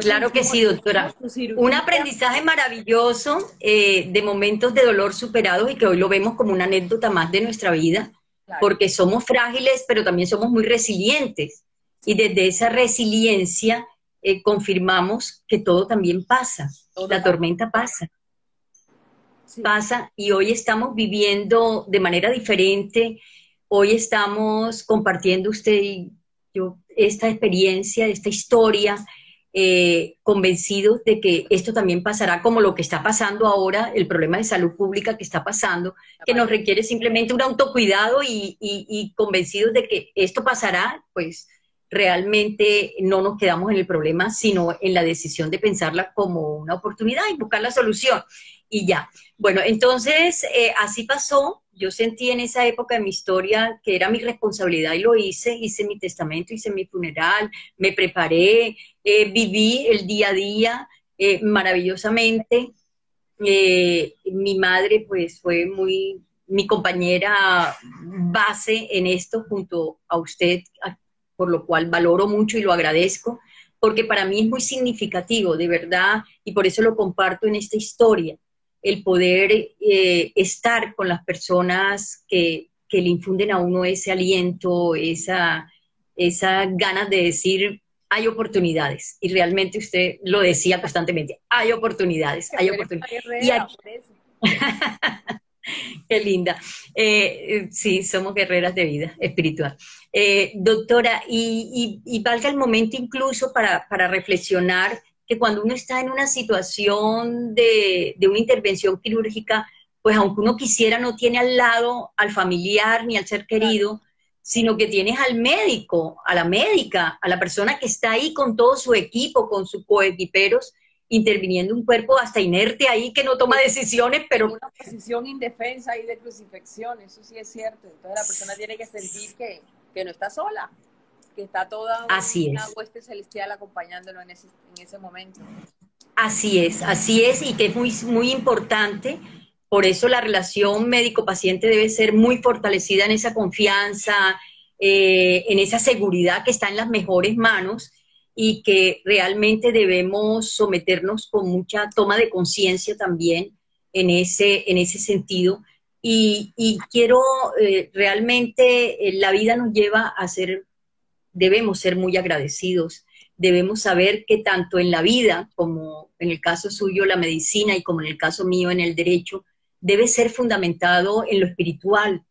claro que sí, doctora. Un aprendizaje maravilloso eh, de momentos de dolor superados y que hoy lo vemos como una anécdota más de nuestra vida, porque somos frágiles, pero también somos muy resilientes. Y desde esa resiliencia confirmamos que todo también pasa, la tormenta pasa pasa y hoy estamos viviendo de manera diferente. Hoy estamos compartiendo usted y yo esta experiencia, esta historia, eh, convencidos de que esto también pasará como lo que está pasando ahora, el problema de salud pública que está pasando, que nos requiere simplemente un autocuidado y, y convencidos de que esto pasará, pues realmente no nos quedamos en el problema, sino en la decisión de pensarla como una oportunidad y buscar la solución y ya. Bueno, entonces eh, así pasó. Yo sentí en esa época de mi historia que era mi responsabilidad y lo hice. Hice mi testamento, hice mi funeral, me preparé, eh, viví el día a día eh, maravillosamente. mi madre pues fue muy mi compañera base en esto junto a usted, por lo cual valoro mucho y lo agradezco porque para mí es muy significativo, de verdad, y por eso lo comparto en esta historia, el poder eh, estar con las personas que, le infunden a uno ese aliento, esa, esa ganas de decir, hay oportunidades. Y realmente usted lo decía constantemente, hay oportunidades, hay oportunidades. Qué linda. Eh, sí, somos guerreras de vida espiritual. Eh, doctora, y, valga el momento incluso para, reflexionar que cuando uno está en una situación de, una intervención quirúrgica, pues aunque uno quisiera, no tiene al lado al familiar ni al ser querido, sino que tienes al médico, a la médica, a la persona que está ahí con todo su equipo, con sus coequiperos, interviniendo un cuerpo hasta inerte ahí que no toma decisiones, pero... Una posición indefensa y de crucifixión, eso sí es cierto. Entonces la persona tiene que sentir que, no está sola, que está toda así una hueste celestial acompañándolo en ese, en ese momento. Así es, así es, y que es muy, muy importante. Por eso la relación médico-paciente debe ser muy fortalecida en esa confianza, eh, en esa seguridad que está en las mejores manos y que realmente debemos someternos con mucha toma de conciencia también en ese, en ese sentido. Y, quiero eh, realmente, eh, la vida nos lleva a ser, debemos ser muy agradecidos, debemos saber que tanto en la vida, como en el caso suyo la medicina y como en el caso mío en el derecho, debe ser fundamentado en lo espiritual,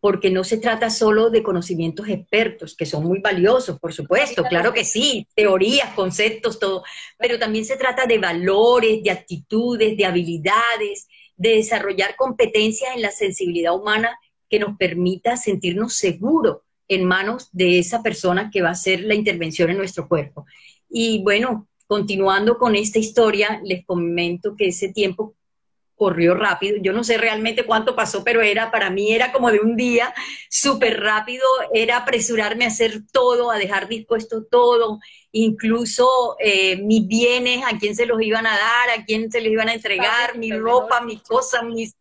porque no se trata solo de conocimientos expertos, que son muy valiosos, por supuesto, claro. que sí, teorías, conceptos, todo, pero también se trata de valores, de actitudes, de habilidades, de desarrollar competencias en la sensibilidad humana que nos permita sentirnos seguros en manos de esa persona que va a hacer la intervención en nuestro cuerpo. Y bueno, continuando con esta historia, les comento que ese tiempo corrió rápido. Yo no sé realmente cuánto pasó, pero era para mí era como de un día súper rápido, era apresurarme a hacer todo, a dejar dispuesto todo, incluso eh, mis bienes, a quién se los iban a dar, a quién se les iban a entregar, mi ropa, mis cosas, mis...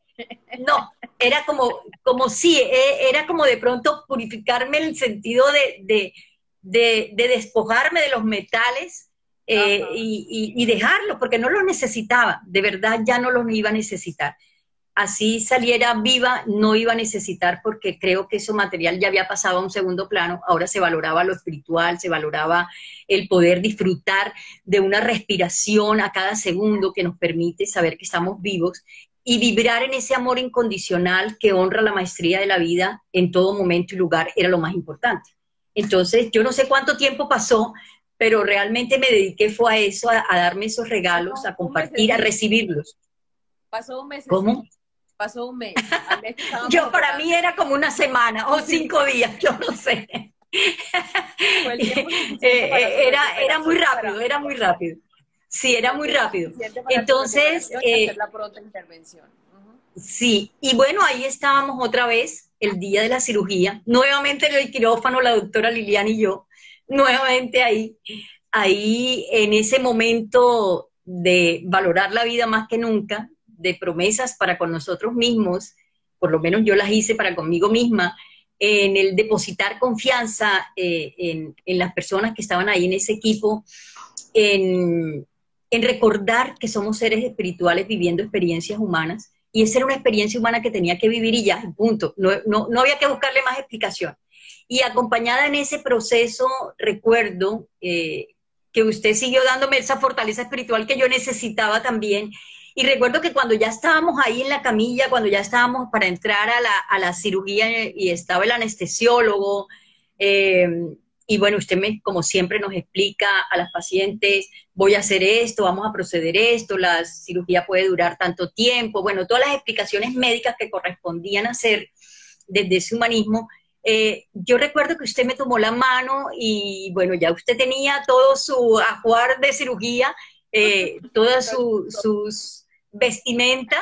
No, era como, como sí, e, era como de pronto purificarme el sentido de, de, de despojarme de los metales eh, y, y, dejarlo, porque no lo necesitaba, de verdad ya no lo iba a necesitar. Así saliera viva, no iba a necesitar porque creo que ese material ya había pasado a un segundo plano, ahora se valoraba lo espiritual, se valoraba el poder disfrutar de una respiración a cada segundo que nos permite saber que estamos vivos y vibrar en ese amor incondicional que honra la maestría de la vida en todo momento y lugar era lo más importante. Entonces, yo no sé cuánto tiempo pasó, pero realmente me dediqué fue a eso, a, darme esos regalos, a compartir, a recibirlos. Pasó un mes. ¿Cómo? Pasó un mes. yo para mí era como una semana o cinco días, yo no sé. Eh, era, era muy rápido, era muy rápido. Sí, era muy rápido. Entonces, eh, la pronta intervención. Sí, y bueno, ahí estábamos otra vez, el día de la cirugía, nuevamente en el quirófano, la doctora Liliana y yo, nuevamente ahí, ahí en ese momento de valorar la vida más que nunca, de promesas para con nosotros mismos, por lo menos yo las hice para conmigo misma, en el depositar confianza eh, en, las personas que estaban ahí en ese equipo, en, recordar que somos seres espirituales viviendo experiencias humanas, y esa era una experiencia humana que tenía que vivir y ya, punto. No, no, no había que buscarle más explicación. Y acompañada en ese proceso, recuerdo eh, que usted siguió dándome esa fortaleza espiritual que yo necesitaba también. Y recuerdo que cuando ya estábamos ahí en la camilla, cuando ya estábamos para entrar a la, cirugía y estaba el anestesiólogo, eh, y bueno, usted me, como siempre nos explica a las pacientes, voy a hacer esto, vamos a proceder esto, la cirugía puede durar tanto tiempo, bueno, todas las explicaciones médicas que correspondían hacer desde ese humanismo, eh, yo recuerdo que usted me tomó la mano y bueno, ya usted tenía todo su ajuar de cirugía, eh, todas sus vestimenta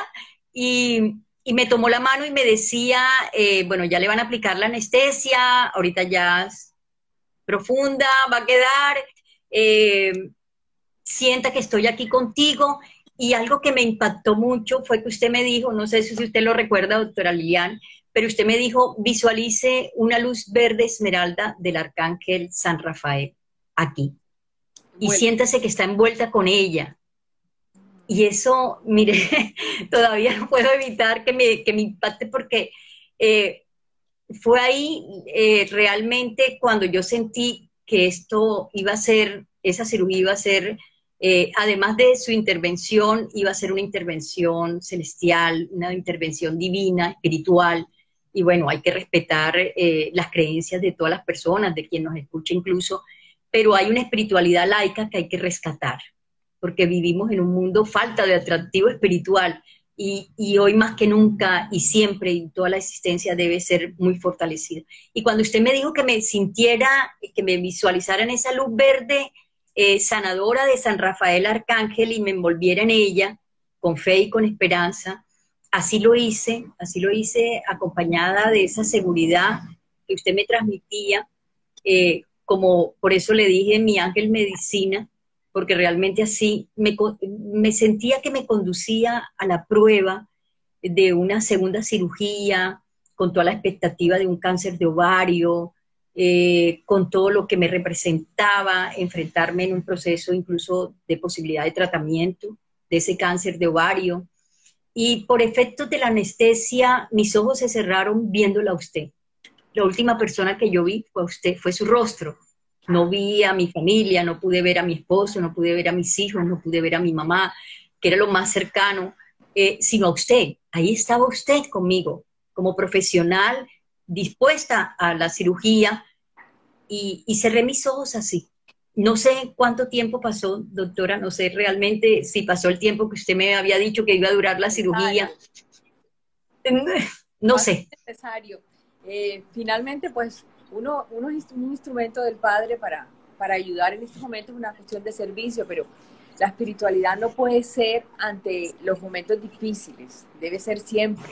y, me tomó la mano y me decía, eh, bueno, ya le van a aplicar la anestesia, ahorita ya profunda, va a quedar, sienta que estoy aquí contigo. Y algo que me impactó mucho fue que usted me dijo, no sé si usted lo recuerda, doctora Lilian, pero usted me dijo, visualice una luz verde esmeralda del arcángel San Rafael aquí. y siéntase que está envuelta con ella. Y eso, mire, todavía no puedo evitar que me, que me impacte porque eh, fue ahí eh, realmente cuando yo sentí que esto iba a ser, esa cirugía iba a ser, eh, además de su intervención, iba a ser una intervención celestial, una intervención divina, espiritual. Y bueno, hay que respetar las creencias de todas las personas, de quien nos escucha incluso, pero hay una espiritualidad laica que hay que rescatar, porque vivimos en un mundo falta de atractivo espiritual y, hoy más que nunca y siempre y toda la existencia debe ser muy fortalecida. Y cuando usted me dijo que me sintiera, que me visualizara en esa luz verde eh, sanadora de San Rafael Arcángel y me envolviera en ella con fe y con esperanza, así lo hice, así lo hice acompañada de esa seguridad que usted me transmitía. Eh, como por eso le dije mi ángel medicina, porque realmente así me, sentía que me conducía a la prueba de una segunda cirugía, con toda la expectativa de un cáncer de ovario, eh, con todo lo que me representaba enfrentarme en un proceso incluso de posibilidad de tratamiento de ese cáncer de ovario. Y por efectos de la anestesia, mis ojos se cerraron viéndola a usted la última persona que yo vi fue usted, fue su rostro. No vi a mi familia, no pude ver a mi esposo, no pude ver a mis hijos, no pude ver a mi mamá, que era lo más cercano, eh, sino a usted. Ahí estaba usted conmigo, como profesional, dispuesta a la cirugía, y, cerré mis ojos así. No sé cuánto tiempo pasó, doctora, no sé realmente si pasó el tiempo que usted me había dicho que iba a durar la cirugía. No sé. Necesario. Eh, finalmente, pues uno, uno es un instrumento del Padre para, para ayudar en estos momentos, es una cuestión de servicio, pero la espiritualidad no puede ser ante los momentos difíciles, debe ser siempre.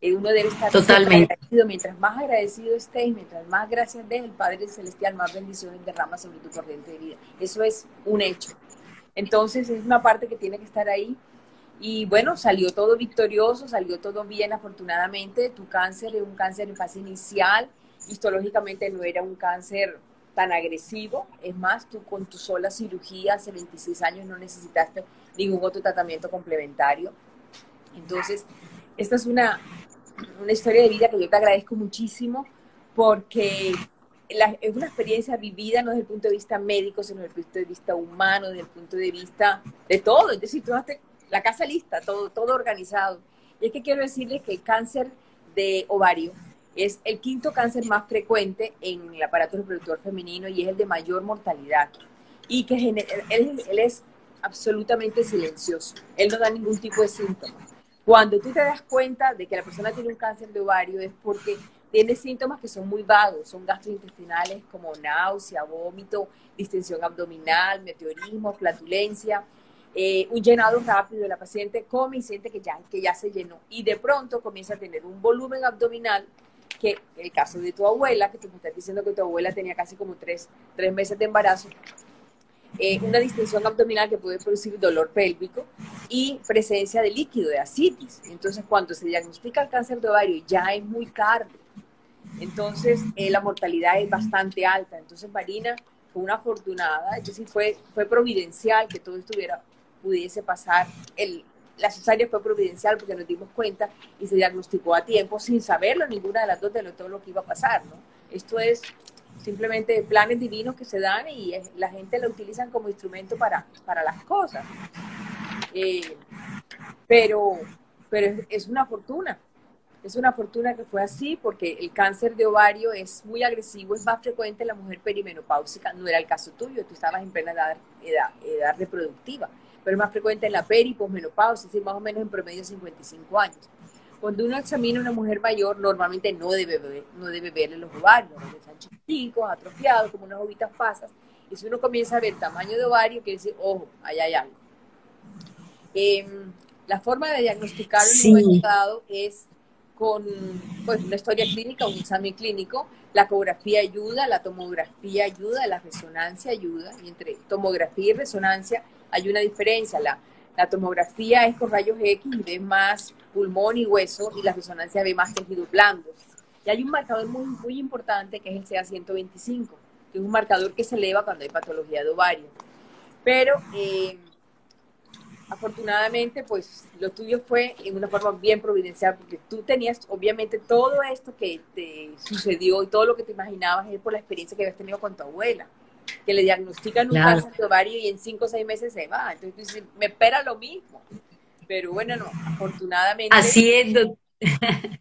Eh, uno debe estar Totalmente. agradecido. Mientras más agradecido estés, mientras más gracias des, el Padre Celestial más bendiciones derrama sobre tu corriente de vida. Eso es un hecho. Entonces es una parte que tiene que estar ahí y bueno, salió todo victorioso, salió todo bien afortunadamente. Tu cáncer es un cáncer en fase inicial, histológicamente no era un cáncer tan agresivo. Es más, tú con tu sola cirugía hace 26 años no necesitaste ningún otro tratamiento complementario. Entonces, esta es una, una historia de vida que yo te agradezco muchísimo porque es una experiencia vivida no desde el punto de vista médico, sino desde el punto de vista humano, desde el punto de vista de todo. Es decir, tú la casa lista, todo, todo organizado. Y es que quiero decirles que el cáncer de ovario es el quinto cáncer más frecuente en el aparato reproductor femenino y es el de mayor mortalidad. Y que él, él es absolutamente silencioso. Él no da ningún tipo de síntomas. Cuando tú te das cuenta de que la persona tiene un cáncer de ovario es porque tiene síntomas que son muy vagos, son gastrointestinales como náusea, vómito, distensión abdominal, meteorismo, flatulencia, eh, un llenado rápido, la paciente come y siente que ya, que ya se llenó y de pronto comienza a tener un volumen abdominal que el caso de tu abuela, que tú me estás diciendo que tu abuela tenía casi como tres, tres meses de embarazo, eh, una distensión abdominal que puede producir dolor pélvico y presencia de líquido, de asitis. Entonces, cuando se diagnostica el cáncer de ovario ya es muy tarde. Entonces, eh, la mortalidad es bastante alta. Entonces, Marina fue una afortunada, es decir, fue, fue providencial que todo estuviera pudiese pasar. El, la cesárea fue providencial porque nos dimos cuenta y se diagnosticó a tiempo sin saberlo ninguna de las dos de todo lo que iba a pasar. ¿no? Esto es simplemente planes divinos que se dan y la gente lo utilizan como instrumento para, para las cosas. Eh, pero pero es, una fortuna. Es una fortuna que fue así porque el cáncer de ovario es muy agresivo, es más frecuente en la mujer perimenopáusica. No era el caso tuyo, tú estabas en plena edad, edad, edad reproductiva pero más frecuente en la peri posmenopausia, es decir, más o menos en promedio 55 años. Cuando uno examina a una mujer mayor, normalmente no debe, ver, no debe verle los ovarios, están chiquiticos, atrofiados, como unas ovitas pasas. Y si uno comienza a ver tamaño de ovario, quiere decir, ojo, allá hay algo. Em, la forma de diagnosticar un momento dado es con pues, una historia clínica, un examen clínico. La ecografía ayuda, la tomografía ayuda, la resonancia ayuda. Y entre tomografía y resonancia hay una diferencia. La, tomografía es con rayos X y ve más pulmón y hueso y la resonancia ve más tejidos blandos. Y hay un marcador muy, importante que es el CA125, que es un marcador que se eleva cuando hay patología de ovario. Pero eh, afortunadamente, pues lo tuyo fue en una forma bien providencial, porque tú tenías, obviamente, todo esto que te sucedió y todo lo que te imaginabas es por la experiencia que habías tenido con tu abuela, que le diagnostican un cáncer de ovario y en cinco o seis meses se va. Entonces dices, me espera lo mismo. Pero bueno, no, afortunadamente. Así es,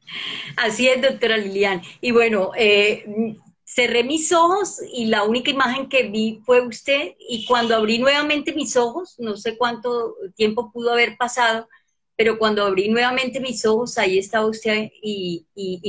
Así es, doctora Lilian. Y bueno, eh, cerré mis ojos y la única imagen que vi fue usted y cuando abrí nuevamente mis ojos, no sé cuánto tiempo pudo haber pasado, pero cuando abrí nuevamente mis ojos, ahí estaba usted y,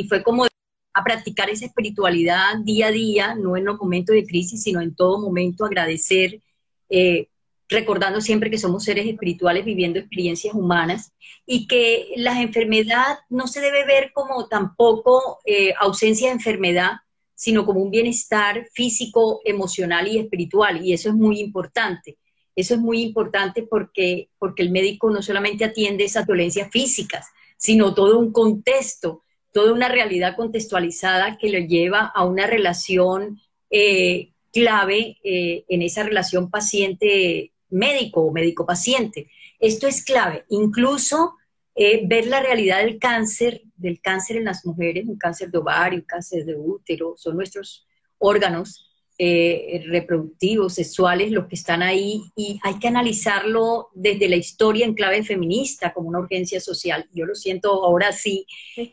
fue como a practicar esa espiritualidad día a día, no en los momentos de crisis, sino en todo momento agradecer, eh, recordando siempre que somos seres espirituales viviendo experiencias humanas y que la enfermedad no se debe ver como tampoco eh, ausencia de enfermedad, sino como un bienestar físico, emocional y espiritual. Y eso es muy importante. Eso es muy importante porque, porque el médico no solamente atiende esas dolencias físicas, sino todo un contexto, toda una realidad contextualizada que lo lleva a una relación eh, clave eh, en esa relación paciente-médico o médico-paciente. Esto es clave. Incluso eh, ver la realidad del cáncer, del cáncer en las mujeres, un cáncer de ovario, un cáncer de útero, son nuestros órganos eh, reproductivos, sexuales, los que están ahí, y hay que analizarlo desde la historia en clave feminista, como una urgencia social. Yo lo siento ahora sí,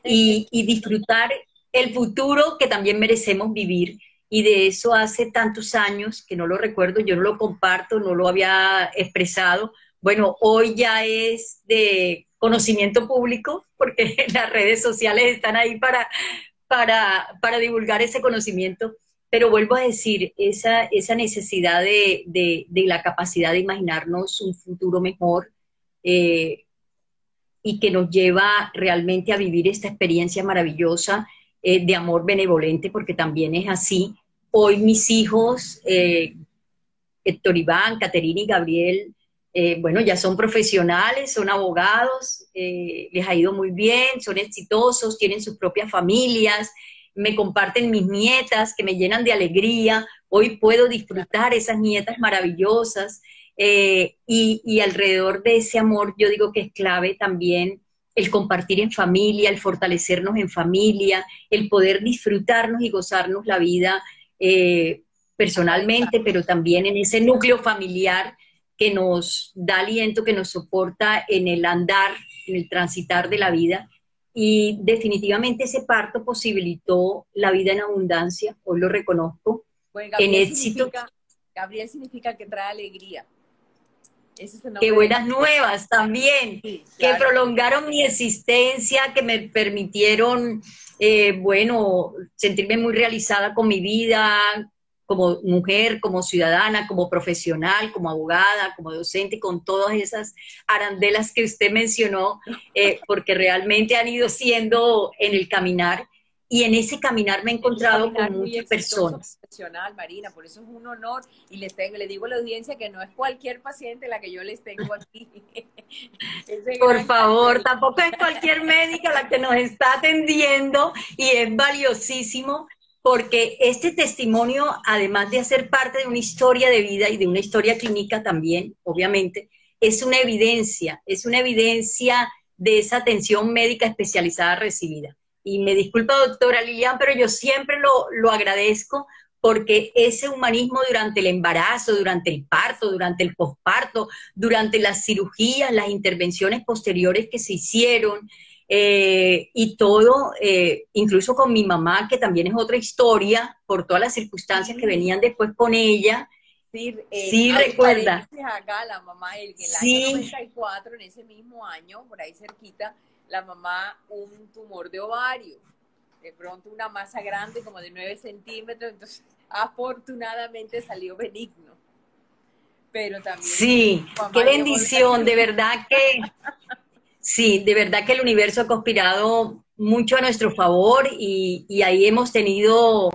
y, y disfrutar el futuro que también merecemos vivir. Y de eso hace tantos años que no lo recuerdo, yo no lo comparto, no lo había expresado. Bueno, hoy ya es de conocimiento público, porque las redes sociales están ahí para, para, divulgar ese conocimiento. Pero vuelvo a decir, esa, esa necesidad de, la capacidad de imaginarnos un futuro mejor eh, y que nos lleva realmente a vivir esta experiencia maravillosa eh, de amor benevolente, porque también es así. Hoy mis hijos, eh, Héctor Iván, Caterina y Gabriel, eh, bueno, ya son profesionales, son abogados, les ha ido muy bien, son exitosos, tienen sus propias familias, me comparten mis nietas que me llenan de alegría, hoy puedo disfrutar esas nietas maravillosas eh, y, alrededor de ese amor yo digo que es clave también el compartir en familia, el fortalecernos en familia, el poder disfrutarnos y gozarnos la vida personalmente, pero también en ese núcleo familiar que nos da aliento, que nos soporta en el andar, en el transitar de la vida. Y definitivamente ese parto posibilitó la vida en abundancia, hoy lo reconozco, en éxito. Gabriel significa que trae alegría. Qué buenas nuevas también, que prolongaron mi existencia, que me permitieron, eh, bueno, sentirme muy realizada con mi vida, como mujer, como ciudadana, como profesional, como abogada, como docente, con todas esas arandelas que usted mencionó, eh, porque realmente han ido siendo en el caminar. Y en ese caminar me he encontrado con muchas personas. Profesional, Marina, por eso es un honor y les tengo, le digo a la audiencia que no es cualquier paciente la que yo les tengo aquí. por favor, tampoco es cualquier médica la que nos está atendiendo y es valiosísimo porque este testimonio, además de hacer parte de una historia de vida y de una historia clínica también, obviamente, es una evidencia, es una evidencia de esa atención médica especializada recibida. Y me disculpa, doctora Lilian, pero yo siempre lo, lo agradezco porque ese humanismo durante el embarazo, durante el parto, durante el posparto, durante las cirugías, las intervenciones posteriores que se hicieron, eh, y todo, eh, incluso con mi mamá, que también es otra historia, por todas las circunstancias que venían después con ella. Sí, eh, sí recuerda. Acá, la mamá, el, el año 94, en ese mismo año, por ahí cerquita, la mamá un tumor de ovario. De pronto una masa grande, como de 9 centímetros, entonces afortunadamente salió benigno. Pero también... Sí, qué bendición, de verdad que... Sí, de verdad que el universo ha conspirado mucho a nuestro favor y, ahí hemos tenido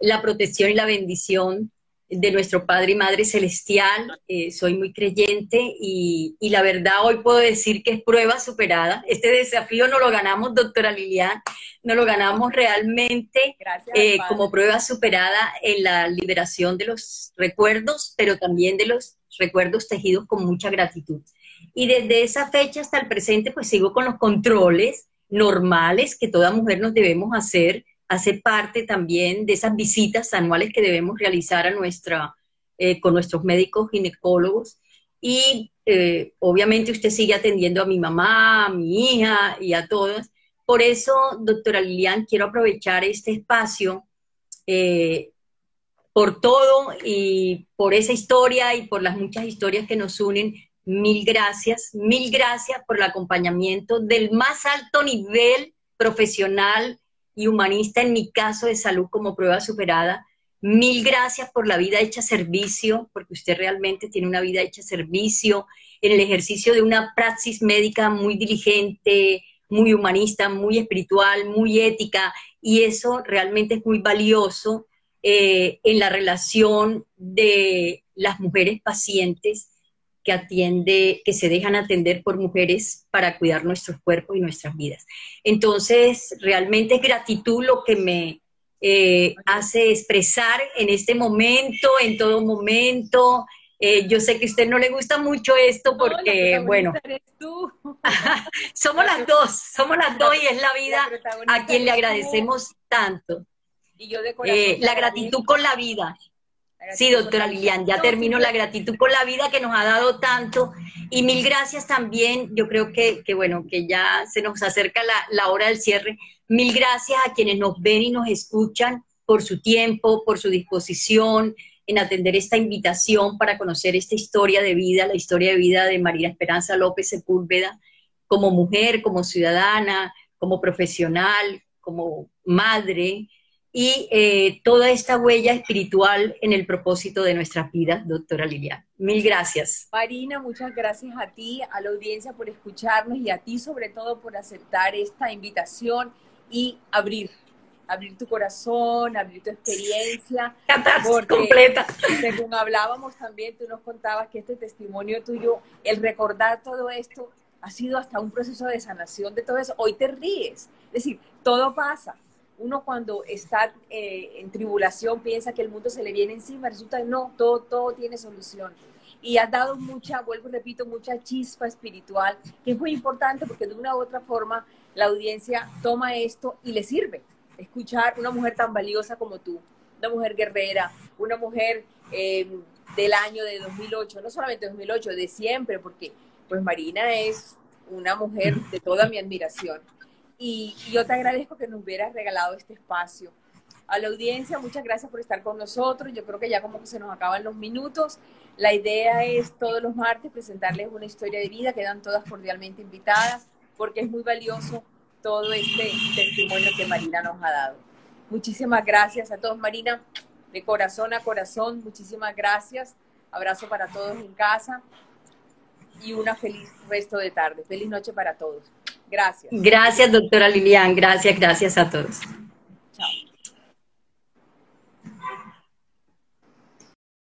la protección y la bendición de nuestro Padre y Madre Celestial. Eh, soy muy creyente y, la verdad hoy puedo decir que es prueba superada. Este desafío no lo ganamos, doctora Lilian, no lo ganamos realmente eh, como prueba superada en la liberación de los recuerdos, pero también de los recuerdos tejidos con mucha gratitud. Y desde esa fecha hasta el presente, pues sigo con los controles normales que toda mujer nos debemos hacer, hace parte también de esas visitas anuales que debemos realizar a nuestra, eh, con nuestros médicos ginecólogos. Y eh, obviamente usted sigue atendiendo a mi mamá, a mi hija y a todas. Por eso, doctora Lilian, quiero aprovechar este espacio eh, por todo y por esa historia y por las muchas historias que nos unen. Mil gracias, mil gracias por el acompañamiento del más alto nivel profesional y humanista, en mi caso de salud como prueba superada. Mil gracias por la vida hecha servicio, porque usted realmente tiene una vida hecha servicio en el ejercicio de una praxis médica muy diligente, muy humanista, muy espiritual, muy ética, y eso realmente es muy valioso eh, en la relación de las mujeres pacientes que atiende, que se dejan atender por mujeres para cuidar nuestros cuerpos y nuestras vidas. Entonces, realmente es gratitud lo que me eh, hace expresar en este momento, en todo momento. Eh, yo sé que a usted no le gusta mucho esto porque, bueno, somos las dos, somos las dos y es la vida a quien le agradecemos tanto. Y yo de eh, la gratitud con la vida. Sí, doctora Lilian, ya termino la gratitud con la vida que nos ha dado tanto. Y mil gracias también, yo creo que, bueno, que ya se nos acerca la, la hora del cierre. Mil gracias a quienes nos ven y nos escuchan por su tiempo, por su disposición en atender esta invitación para conocer esta historia de vida, la historia de vida de María Esperanza López Sepúlveda, como mujer, como ciudadana, como profesional, como madre, y eh, toda esta huella espiritual en el propósito de nuestras vidas, doctora Liliana. Mil gracias. Marina, muchas gracias a ti, a la audiencia por escucharnos y a ti sobre todo por aceptar esta invitación y abrir, abrir tu corazón, abrir tu experiencia. Porque, completa. Según hablábamos también, tú nos contabas que este testimonio tuyo, el recordar todo esto, ha sido hasta un proceso de sanación de todo eso. Hoy te ríes. Es decir, todo pasa uno cuando está eh, en tribulación piensa que el mundo se le viene encima, resulta que no, todo, todo tiene solución. Y has dado mucha, vuelvo y repito, mucha chispa espiritual, que es muy importante porque de una u otra forma la audiencia toma esto y le sirve. Escuchar una mujer tan valiosa como tú, una mujer guerrera, una mujer eh, del año de 2008, no solamente 2008, de siempre, porque pues Marina es una mujer de toda mi admiración y, yo te agradezco que nos hubieras regalado este espacio. A la audiencia, muchas gracias por estar con nosotros. Yo creo que ya como que se nos acaban los minutos. La idea es todos los martes presentarles una historia de vida, quedan todas cordialmente invitadas, porque es muy valioso todo este testimonio que Marina nos ha dado. Muchísimas gracias a todos, Marina, de corazón a corazón, muchísimas gracias. Abrazo para todos en casa y una feliz resto de tarde. Feliz noche para todos. Gracias. Gracias, doctora Lilian. Gracias, gracias a todos. Chao.